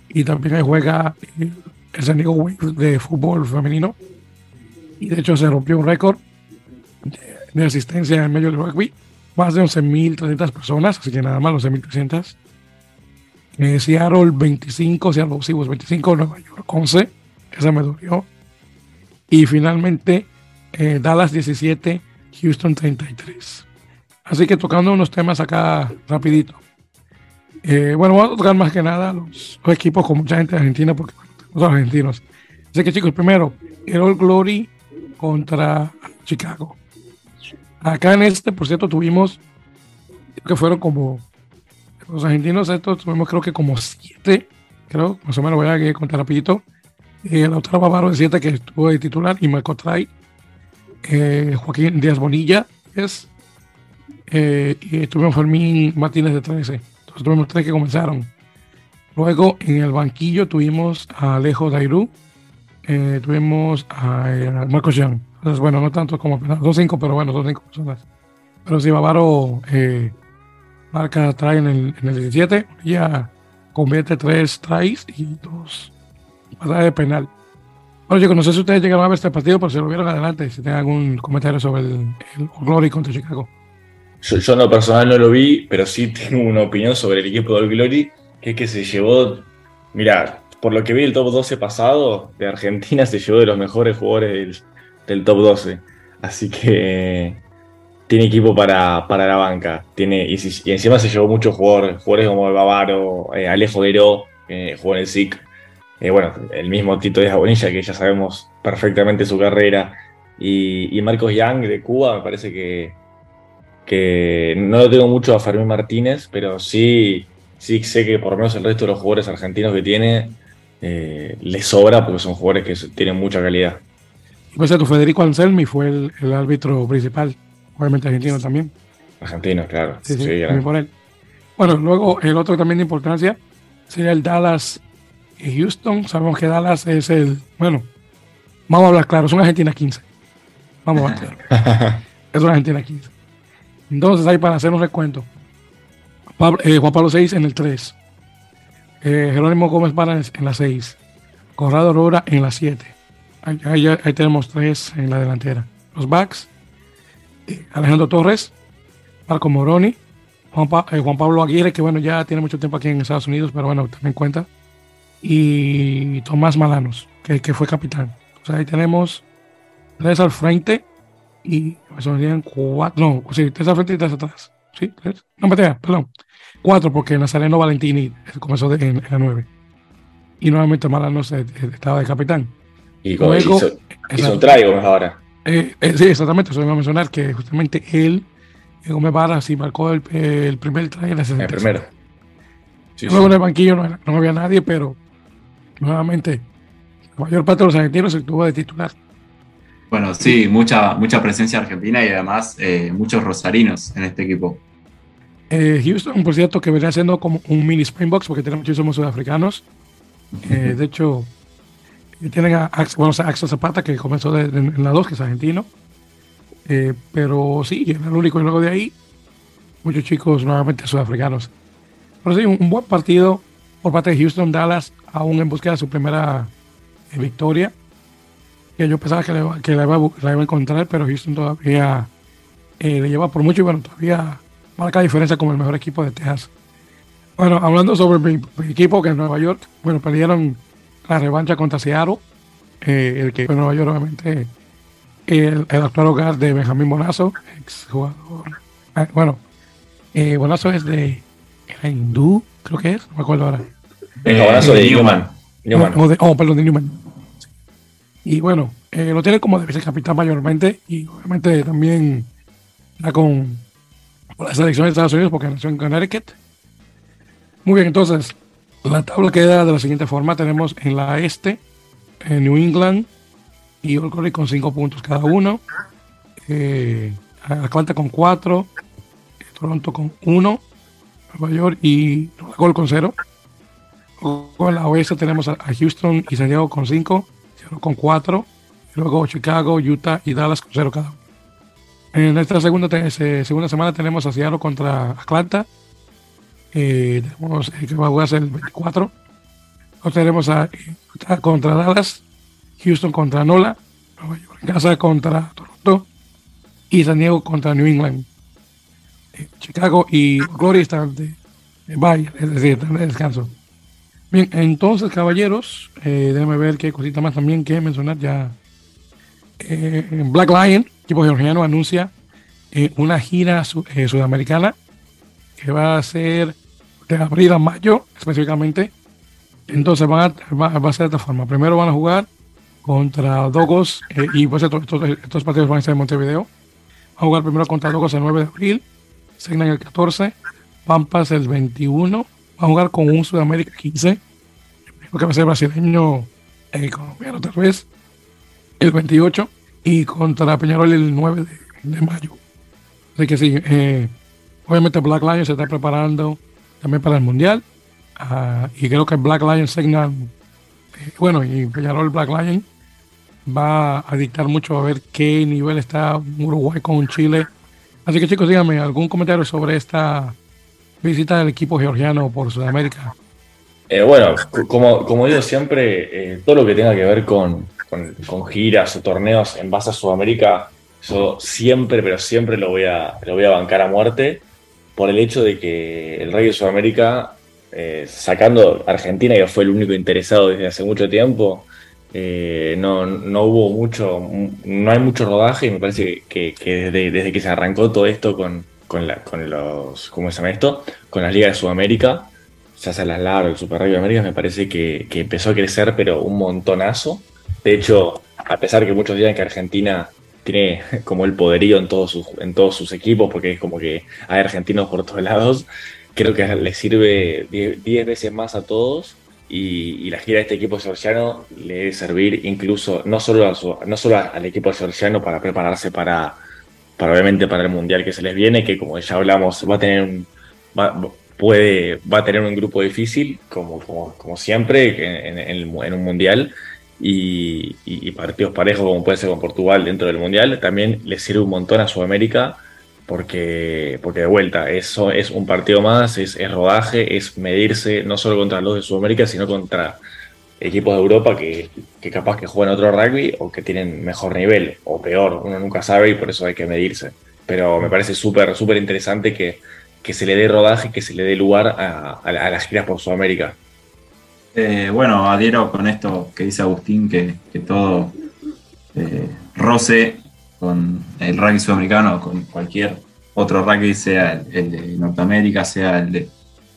y también juega eh, el San Diego Wave de fútbol femenino. Y de hecho se rompió un récord de asistencia en medio del rugby, más de 11.300 personas, así que nada más 11.300. Eh, Seattle 25, Seattle sí, 25, Nueva York 11, esa me dolió. Y finalmente eh, Dallas 17, Houston 33. Así que tocando unos temas acá rapidito. Eh, bueno, vamos a tocar más que nada los, equipos con mucha gente de Argentina porque los argentinos. Así que chicos, primero, el All Glory contra Chicago. Acá en este, por cierto, tuvimos, que fueron como, los argentinos estos tuvimos creo que como siete, creo, más o menos voy a contar rapidito. Eh, Lautaro Bavaro de siete que estuvo de titular y Marco Tray. Eh, Joaquín Díaz Bonilla es. Eh, y tuvimos Fermín Martínez de 13. Entonces tuvimos tres que comenzaron. Luego en el banquillo tuvimos a Alejo Dairú, eh, tuvimos a, a Marcos Young. Entonces, bueno, no tanto como son cinco, pero bueno, son cinco personas. Pero sí, Bavaro eh, marca trae en el, en el 17, ya convierte tres tries y dos patadas de penal. Bueno, yo no sé si ustedes llegaron a ver este partido, pero si lo vieron adelante, si tienen algún comentario sobre el, el Glory contra Chicago. Yo, yo en lo personal no lo vi, pero sí tengo una opinión sobre el equipo del Glory, que es que se llevó, mira, por lo que vi el top 12 pasado de Argentina, se llevó de los mejores jugadores del, del top 12. Así que tiene equipo para, para la banca. Tiene, y, encima se llevó muchos jugadores, jugadores como el Bavaro, eh, Alejo Gueró, que jugó en el SIC. Eh, bueno, el mismo Tito Díaz Bonilla, que ya sabemos perfectamente su carrera. Y, Marcos Young de Cuba, me parece que, que no lo tengo mucho a Fermín Martínez, pero sí, sí sé que por lo menos el resto de los jugadores argentinos que tiene eh, le sobra porque son jugadores que tienen mucha calidad. Por cierto, Federico Anselmi fue el, el árbitro principal, obviamente argentino también. Argentinos, claro. Sí, sí, Sí, por él. Bueno, luego el otro también de importancia sería el Dallas y Houston. Sabemos que Dallas es el, bueno, vamos a hablar claro, es una Argentina 15. Vamos a hablar claro. es una Argentina 15. Entonces, ahí para hacer un recuento, Pablo- eh, Juan Pablo 6 en el 3, eh, Jerónimo Gómez Vara en en la 6, Corrado Aurora en la 7. Ahí, tenemos tres en la delantera. Los backs, eh, Alejandro Torres, Marco Moroni, eh, Juan Pablo Aguirre, que bueno, ya tiene mucho tiempo aquí en Estados Unidos, pero bueno, también cuenta. Y Tomás Malanos, que, que fue capitán. Ahí tenemos tres al frente y serían cuatro, no, sí, tres al frente y tres atrás. Sí, tres. No, mentira, perdón. Cuatro, porque Nazareno Valentini comenzó de- en, en la nueve. Y nuevamente Malanos eh, estaba de capitán. Y como Luego- hizo, hizo un traigo ahora. Eh, eh, sí, exactamente, eso iba a mencionar que justamente él, Gómez Vara, sí marcó el, el primer try en la El 66. primero. Sí, Luego sí. en el banquillo no, no había nadie, pero nuevamente la mayor parte de los argentinos se tuvo de titular. Bueno, sí, mucha, mucha presencia argentina y además eh, muchos rosarinos en este equipo. Eh, Houston, por cierto, que venía siendo como un mini Springboks porque tiene muchísimos sudafricanos. Eh, de hecho, tienen a Axel, bueno, Axel Zapata que comenzó de- en la 2, que es argentino. Eh, pero sí, era el único. Y luego de ahí, muchos chicos nuevamente sudafricanos. Pero sí, un, buen partido por parte de Houston Dallas, aún en búsqueda de su primera eh, victoria. Que yo pensaba que, le, la, iba, la iba a encontrar, pero Houston todavía eh, le lleva por mucho y bueno, todavía marca diferencia como el mejor equipo de Texas. Bueno, hablando sobre mi, mi equipo que es Nueva York, bueno, perdieron la revancha contra Seattle, eh, el que fue Nueva York, obviamente, el, el actual hogar de Benjamín Bonazo, ex jugador. Ah, bueno, eh, Bonazo es de era hindú, creo que es, no me acuerdo ahora. Eh, jabonazo de Newman. Newman. Newman. No, de- oh, perdón, de Newman. Y bueno, eh, lo tiene como de vicecapitán mayormente y obviamente también está con, con la selección de Estados Unidos porque nació en Connecticut. Muy bien, entonces, la tabla queda de la siguiente forma. Tenemos en la este eh, New England y Old Glory con cinco puntos cada uno. Eh, Atlanta con cuatro. eh, Toronto con uno. Nueva York y York con cero. Luego en la oeste tenemos a, Houston y San Diego con 5, Seattle con 4, luego Chicago, Utah y Dallas con 0 cada uno. En esta segunda, se- segunda semana tenemos a Seattle contra Atlanta, eh, tenemos eh, que va a jugarse el 24. Luego tenemos a contra Dallas, Houston contra Nola, Nueva York casa contra Toronto y San Diego contra New England. Eh, Chicago y Glory están de vaya, es decir, de descanso. Bien, entonces, caballeros, eh, déjenme ver qué cosita más también que mencionar ya. Eh, Black Lion, equipo georgiano, anuncia una gira sudamericana que va a ser de abril a mayo, específicamente. Entonces van a, va, a ser de esta forma. Primero van a jugar contra Dogos, y pues estos, estos, partidos van a ser en Montevideo. Van a jugar primero contra Dogos el 9 de abril, Segnan el 14, Pampas el 21, va a jugar con un Sudamérica 15, lo que va a ser brasileño eh, colombiano tal vez, el 28, y contra Peñarol el 9 de, mayo. Así que sí, eh, obviamente Black Lion se está preparando también para el Mundial, uh, y creo que Black Lion Segnan, eh, bueno, y Peñarol Black Lion va a dictar mucho a ver qué nivel está Uruguay con Chile. Así que chicos, díganme algún comentario sobre esta visita del equipo georgiano por Sudamérica? Eh, bueno, como, como digo siempre, eh, todo lo que tenga que ver con, con, giras o torneos en base a Sudamérica, yo siempre, pero siempre lo voy a, lo voy a bancar a muerte por el hecho de que el Rey de Sudamérica, eh, sacando Argentina, que fue el único interesado desde hace mucho tiempo, no, no, hubo mucho, no hay mucho rodaje y me parece que, desde, desde, que se arrancó todo esto con, con, la, con los, ¿cómo se llama esto? Con las ligas de Sudamérica, ya sea las LAR el Super Rugby de América, me parece que, que, empezó a crecer, pero un montonazo. De hecho, a pesar que muchos digan que Argentina tiene como el poderío en todos sus, en todos sus equipos, porque es como que hay argentinos por todos lados, creo que les sirve 10 veces más a todos. Y, la gira de este equipo georgiano le debe servir incluso no solo, no solo al equipo georgiano para prepararse para, para obviamente para el mundial que se les viene, que como ya hablamos, va a tener un, va, puede, va a tener un grupo difícil, como, como, siempre, en, en, un mundial, y, partidos parejos, como puede ser con Portugal dentro del mundial, también les sirve un montón a Sudamérica. Porque, porque de vuelta, eso es un partido más, es, es rodaje, es medirse no solo contra los de Sudamérica, sino contra equipos de Europa que, capaz que juegan otro rugby o que tienen mejor nivel o peor, uno nunca sabe y por eso hay que medirse. Pero me parece súper, súper interesante que, se le dé rodaje, que se le dé lugar a, las giras por Sudamérica. Eh, bueno, adhiero con esto que dice Agustín, que, todo eh, roce con el rugby sudamericano, con cualquier otro rugby, sea el, de Norteamérica, sea el de,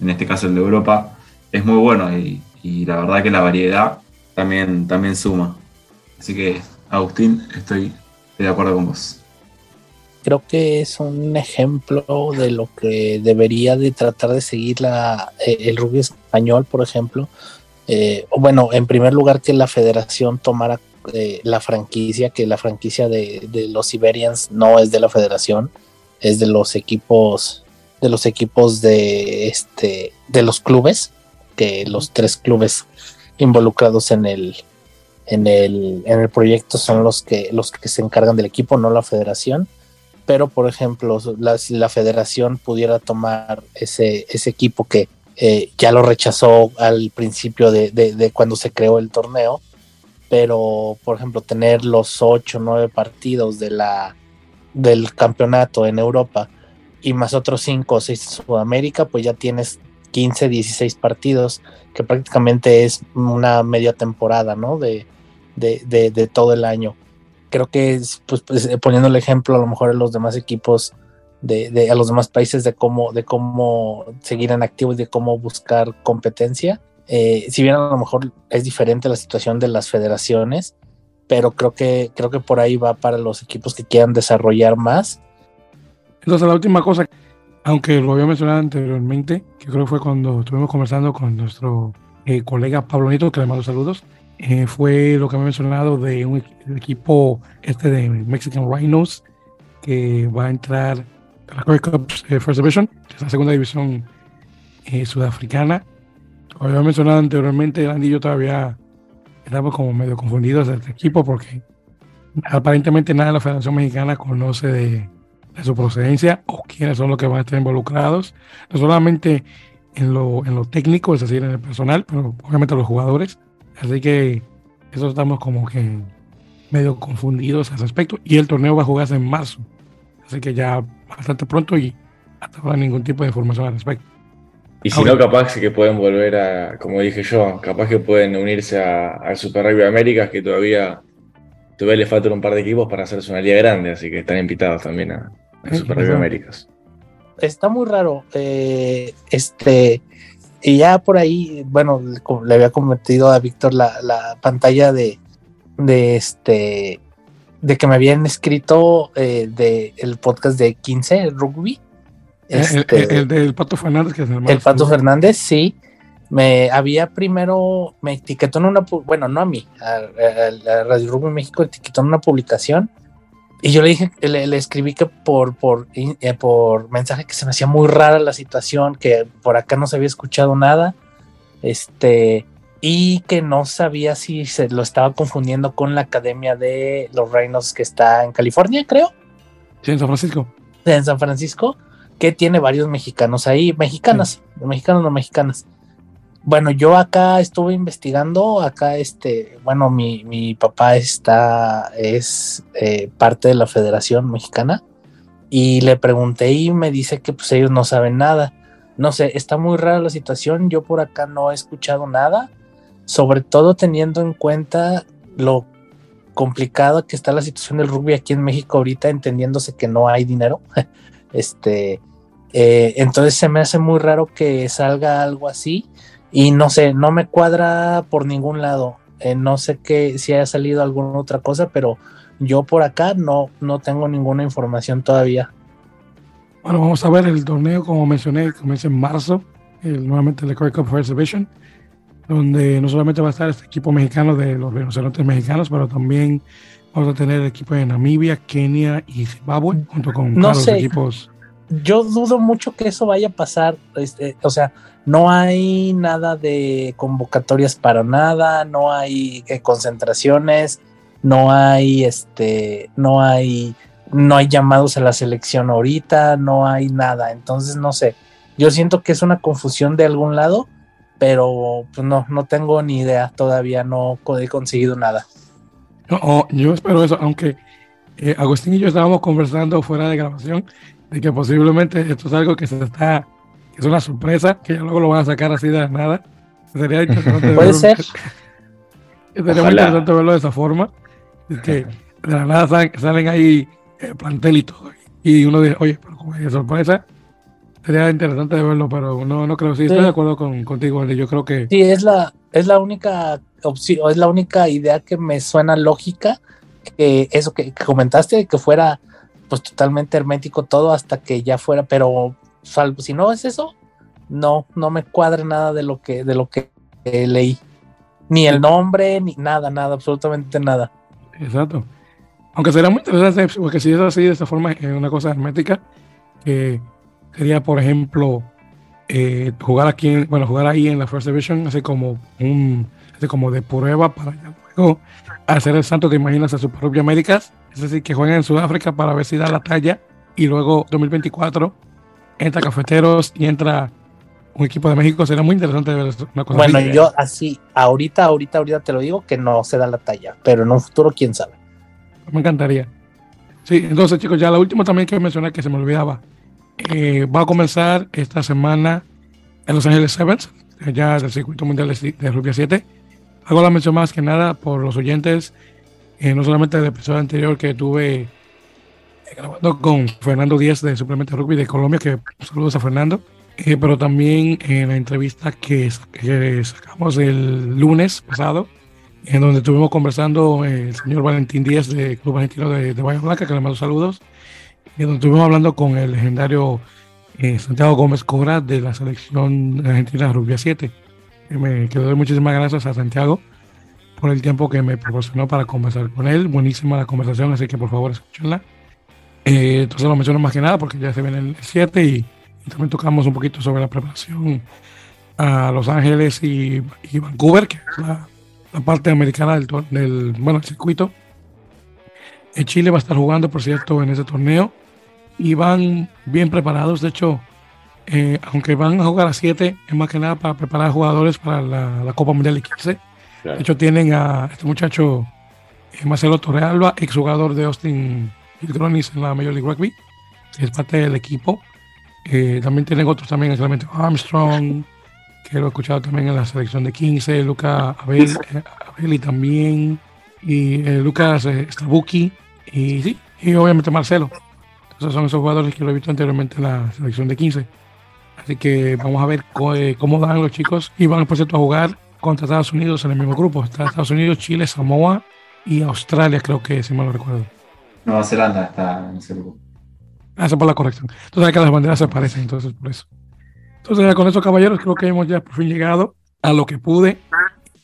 en este caso el de Europa, es muy bueno y y la verdad que la variedad también, también suma. Así que, Agustín, estoy, de acuerdo con vos. Creo que es un ejemplo de lo que debería de tratar de seguir la, eh, el rugby español, por ejemplo. Eh, bueno, en primer lugar que la federación tomara eh, la franquicia, que la franquicia de, los Iberians no es de la federación, es de los equipos, de los equipos de este, de los clubes que los tres clubes involucrados en el, en el, en el proyecto son los que, los que se encargan del equipo, no la federación. Pero, por ejemplo, la, si la federación pudiera tomar ese, ese equipo que eh, ya lo rechazó al principio de, de, cuando se creó el torneo, pero, por ejemplo, tener los ocho o nueve partidos de la, del campeonato en Europa y más otros cinco o seis en Sudamérica, pues ya tienes 15, 16 partidos, que prácticamente es una media temporada, ¿no? De, de, todo el año. Creo que es, pues, pues, poniendo el ejemplo a lo mejor a los demás equipos, de, a los demás países de cómo, de cómo seguir en activo y de cómo buscar competencia. Eh, si bien a lo mejor es diferente la situación de las federaciones, pero creo que, creo que por ahí va para los equipos que quieran desarrollar más. Entonces la última cosa aunque lo había mencionado anteriormente, que creo que fue cuando estuvimos conversando con nuestro eh, colega Pablo Nito, que le mando saludos, eh, fue lo que había mencionado de un equipo este de Mexican Rhinos, que va a entrar a la Curry Cup eh, First Division, que es la segunda división sudafricana. Como había mencionado anteriormente, Andy y yo todavía estamos como medio confundidos de este equipo porque aparentemente nada de la Federación Mexicana conoce de de su procedencia o quiénes son los que van a estar involucrados, no solamente en lo, en lo técnico, es decir, en el personal, pero obviamente los jugadores. Así que eso estamos como que medio confundidos al respecto. Y el torneo va a jugarse en marzo. Así que ya bastante pronto y hasta ahora ningún tipo de información al respecto. Y si no, capaz que pueden volver a, como dije yo, capaz que pueden unirse al Super Rugby Américas, que todavía, todavía le faltan un par de equipos para hacerse una liga grande, así que están invitados también a, Super Rugby Américas. Está muy raro. Eh, este, y ya por ahí, bueno, le había cometido a Víctor la, pantalla de, de este de que me habían escrito eh, de el podcast de 15 rugby. Este, el, del Pato Fernández, que es el, el Pato Fernández, sí. Me había primero, me etiquetó en una, bueno, no a mí, a, Radio Rugby México etiquetó en una publicación. Y yo le dije, le, escribí que por, por, eh, por mensaje que se me hacía muy rara la situación, que por acá no se había escuchado nada, este, y que no sabía si se lo estaba confundiendo con la Academia de los Reinos que está en California, creo. Sí, en San Francisco. En San Francisco que tiene varios mexicanos ahí, mexicanas, mexicanos no mexicanas. Bueno, yo acá estuve investigando, acá este, bueno, mi, mi papá está, es eh, parte de la Federación Mexicana y le pregunté y me dice que pues ellos no saben nada. No sé, está muy rara la situación, yo por acá no he escuchado nada, sobre todo teniendo en cuenta lo complicado que está la situación del rugby aquí en México ahorita, entendiéndose que no hay dinero. este, eh, entonces se me hace muy raro que salga algo así y no sé, no me cuadra por ningún lado. Eh, no sé qué si haya salido alguna otra cosa, pero yo por acá no, no tengo ninguna información todavía. Bueno, vamos a ver el torneo, como mencioné, comienza en marzo, nuevamente el Curry Cup Division, donde no solamente va a estar este equipo mexicano de los rinocerontes mexicanos, pero también vamos a tener el equipo de Namibia, Kenia y Zimbabue, junto con los equipos yo dudo mucho que eso vaya a pasar. Este, o sea, no hay nada de convocatorias para nada, no hay eh, concentraciones, no hay este, no hay, no hay llamados a la selección ahorita, no hay nada. Entonces, no sé. Yo siento que es una confusión de algún lado, pero pues no, no tengo ni idea. Todavía no he conseguido nada. No, yo espero eso, aunque eh, Agustín y yo estábamos conversando fuera de grabación de que posiblemente esto es algo que se está, que es una sorpresa, que ya luego lo van a sacar así de nada. Sería interesante Puede ser. Sería muy interesante verlo de esa forma. Es que de la nada salen, ahí eh, plantel y todo. Y uno dice, oye, pero como hay sorpresa, sería interesante verlo, pero no, no creo. Sí, estoy de acuerdo con, contigo, Yo creo que. Sí, es la, es la única opción, es la única idea que me suena lógica. Que eso que comentaste, que fuera pues totalmente hermético todo hasta que ya fuera, pero salvo si no es eso, no, no me cuadre nada de lo que, de lo que leí. Ni el nombre, ni nada, nada, absolutamente nada. Exacto. Aunque sería muy interesante, porque si es así, de esta forma, es una cosa hermética, que sería, por ejemplo, eh, jugar aquí, bueno, jugar ahí en la First Division, así como un, así como de prueba para luego hacer el santo, te imaginas, a su propia Américas es decir, que jueguen en Sudáfrica para ver si da la talla y luego 2024 entra Cafeteros y entra un equipo de México. Será muy interesante ver una cosa Bueno, yo así, ahorita, ahorita, ahorita te lo digo que no se da la talla, pero en un futuro, quién sabe. Me encantaría. Sí, entonces chicos, ya la última también que mencionar que se me olvidaba. Eh, va a comenzar esta semana en Los Ángeles Sevens, ya del circuito mundial de, Rugby 7. Hago la mención más que nada por los oyentes eh, no solamente del episodio anterior que tuve eh, grabando con Fernando Díaz de Suplemento Rugby de Colombia, que saludos a Fernando, eh, pero también en la entrevista que, sacamos el lunes pasado, en donde estuvimos conversando el señor Valentín Díaz de Club Argentino de, de Bahía Blanca, que le mando saludos, y estuvimos hablando con el legendario Santiago Gómez Cora de la selección argentina Rugby 7. me, que doy muchísimas gracias a Santiago por el tiempo que me proporcionó para conversar con él. Buenísima la conversación, así que por favor escúchenla. Eh, entonces lo menciono más que nada porque ya se viene el 7 y, también tocamos un poquito sobre la preparación a Los Ángeles y, Vancouver, que es la, parte americana del, del bueno, circuito. En Chile va a estar jugando, por cierto, en ese torneo y van bien preparados. De hecho, eh, aunque van a jugar a 7, es más que nada para preparar jugadores para la, la Copa Mundial de 15 de hecho, tienen a este muchacho eh, Marcelo Torrealba, exjugador de Austin Hillgronis en la Major League Rugby, que es parte del equipo. Eh, también tienen otros también, solamente Armstrong, que lo he escuchado también en la selección de 15, Luca Abel, eh, Abeli también, y eh, Lucas eh, Strabuki, y sí, y obviamente Marcelo. Esos son esos jugadores que lo he visto anteriormente en la selección de 15. Así que vamos a ver eh, cómo dan los chicos y van, por cierto, a jugar contra Estados Unidos en el mismo grupo. Está Estados Unidos, Chile, Samoa y Australia, creo que, si mal no recuerdo. Nueva Zelanda está en ese grupo. Gracias por la corrección. Entonces, que las banderas se parecen, entonces, por eso. Entonces, ya con eso, caballeros, creo que hemos ya por fin llegado a lo que pude.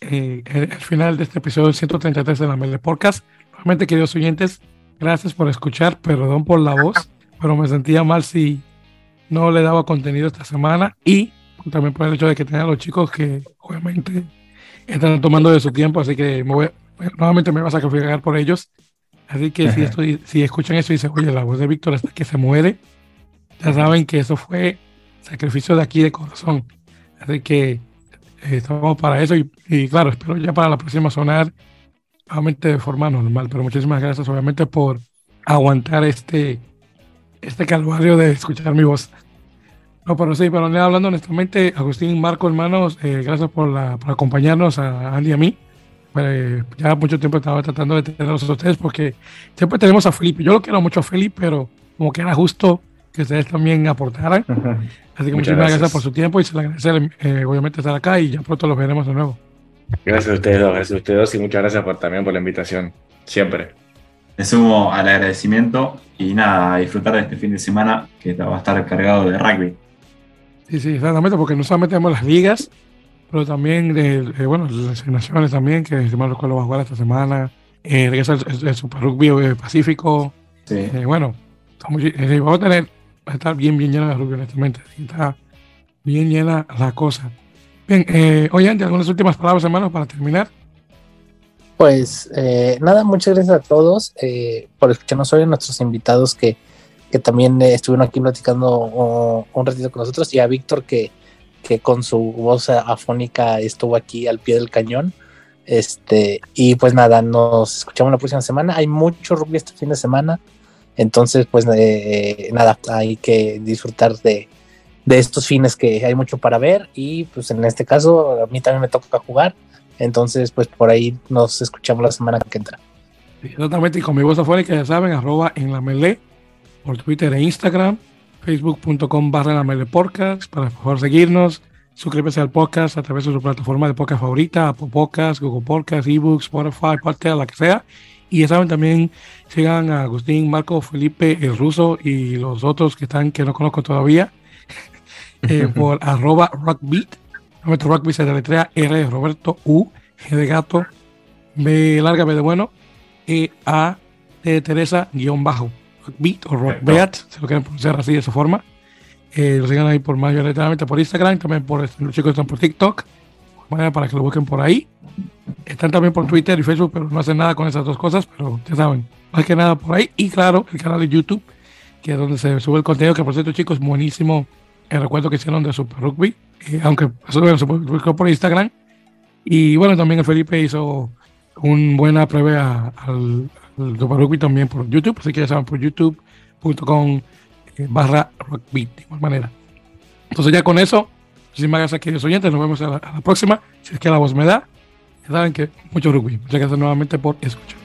eh, el, el final de este episodio 133 de la Mele Podcast. Realmente, queridos oyentes, gracias por escuchar. Perdón por la voz, pero me sentía mal si no le daba contenido esta semana y también por el hecho de que tenía a los chicos que, obviamente, están tomando de su tiempo. Así que me voy, nuevamente me voy a sacrificar por ellos. Así que si, esto, si escuchan eso y dicen, oye, la voz de Víctor hasta que se muere, ya saben que eso fue sacrificio de aquí de corazón. Así que eh, estamos para eso y, y claro, espero ya para la próxima sonar nuevamente de forma normal. Pero muchísimas gracias obviamente por aguantar este, este calvario de escuchar mi voz. No, pero sí, pero hablando honestamente, Agustín, Marco, hermanos, eh, gracias por, la, por acompañarnos a Andy y a mí. Pues, ya mucho tiempo estaba tratando de tenerlos a ustedes porque siempre tenemos a Felipe. Yo lo quiero mucho a Felipe, pero como que era justo que ustedes también aportaran. Así que muchísimas gracias. gracias. por su tiempo y se le agradece eh, obviamente estar acá y ya pronto los veremos de nuevo. Gracias a ustedes dos, gracias a ustedes dos y muchas gracias por, también por la invitación. Siempre. Me sumo al agradecimiento y nada, a disfrutar de este fin de semana que va a estar cargado de rugby. Sí, sí, exactamente, porque no solamente tenemos las ligas, pero también, de, de, bueno, las naciones también, que si mal recuerdo va a jugar esta semana. Eh, regresa el, el, el Super Rugby eh, Pacífico. Sí. Eh, bueno, estamos, eh, vamos a tener, va a estar bien, bien llena de rugby, honestamente. Está bien llena la cosa. Bien, eh, algunas últimas palabras, hermanos, para terminar. Pues eh, nada, muchas gracias a todos eh, por escucharnos hoy, a nuestros invitados que, que también eh, estuvieron aquí platicando oh, un ratito con nosotros y a Víctor que, que con su voz afónica estuvo aquí al pie del cañón. Este, y pues nada, nos escuchamos la próxima semana. Hay mucho rugby este fin de semana. Entonces, pues eh, nada, hay que disfrutar de, de estos fines que hay mucho para ver. Y pues en este caso, a mí también me toca jugar. Entonces, pues por ahí nos escuchamos la semana que entra. Exactamente, y con mi voz afónica, ya saben, arroba en la melee, por Twitter e Instagram, facebook.com barra la melee podcast, para favor seguirnos, suscríbete al podcast a través de su plataforma de podcast favorita, Apple Podcast, Google Podcast, eBooks, Spotify, Podcast, la que sea. Y ya saben, también sigan a Agustín, Marco, Felipe, el ruso y los otros que están que no conozco todavía, eh, por arroba rockbeat. Nuestro rugby se deletrea R Roberto, U, G de gato, B larga, B de bueno, E, A, de Teresa, guion bajo. Rockbeat o Rockbeat, si lo quieren pronunciar así de esa forma. Eh, lo sigan ahí por mayoritariamente por Instagram, también por este, los chicos están por TikTok, para que lo busquen por ahí. Están también por Twitter y Facebook, pero no hacen nada con esas dos cosas, pero ya saben, más que nada por ahí. Y claro, el canal de YouTube, que es donde se sube el contenido, que por cierto, chicos, buenísimo el recuerdo que hicieron de Super Rugby, eh, aunque eso bueno, se publicó por Instagram. Y bueno, también el Felipe hizo una buena prueba al, al Super Rugby también por YouTube, así que ya saben, por youtube.com eh, barra rugby, de igual manera. Entonces ya con eso, muchísimas gracias queridos oyentes, nos vemos a la, a la próxima, si es que la voz me da. Ya saben que mucho rugby. Muchas gracias nuevamente por escuchar.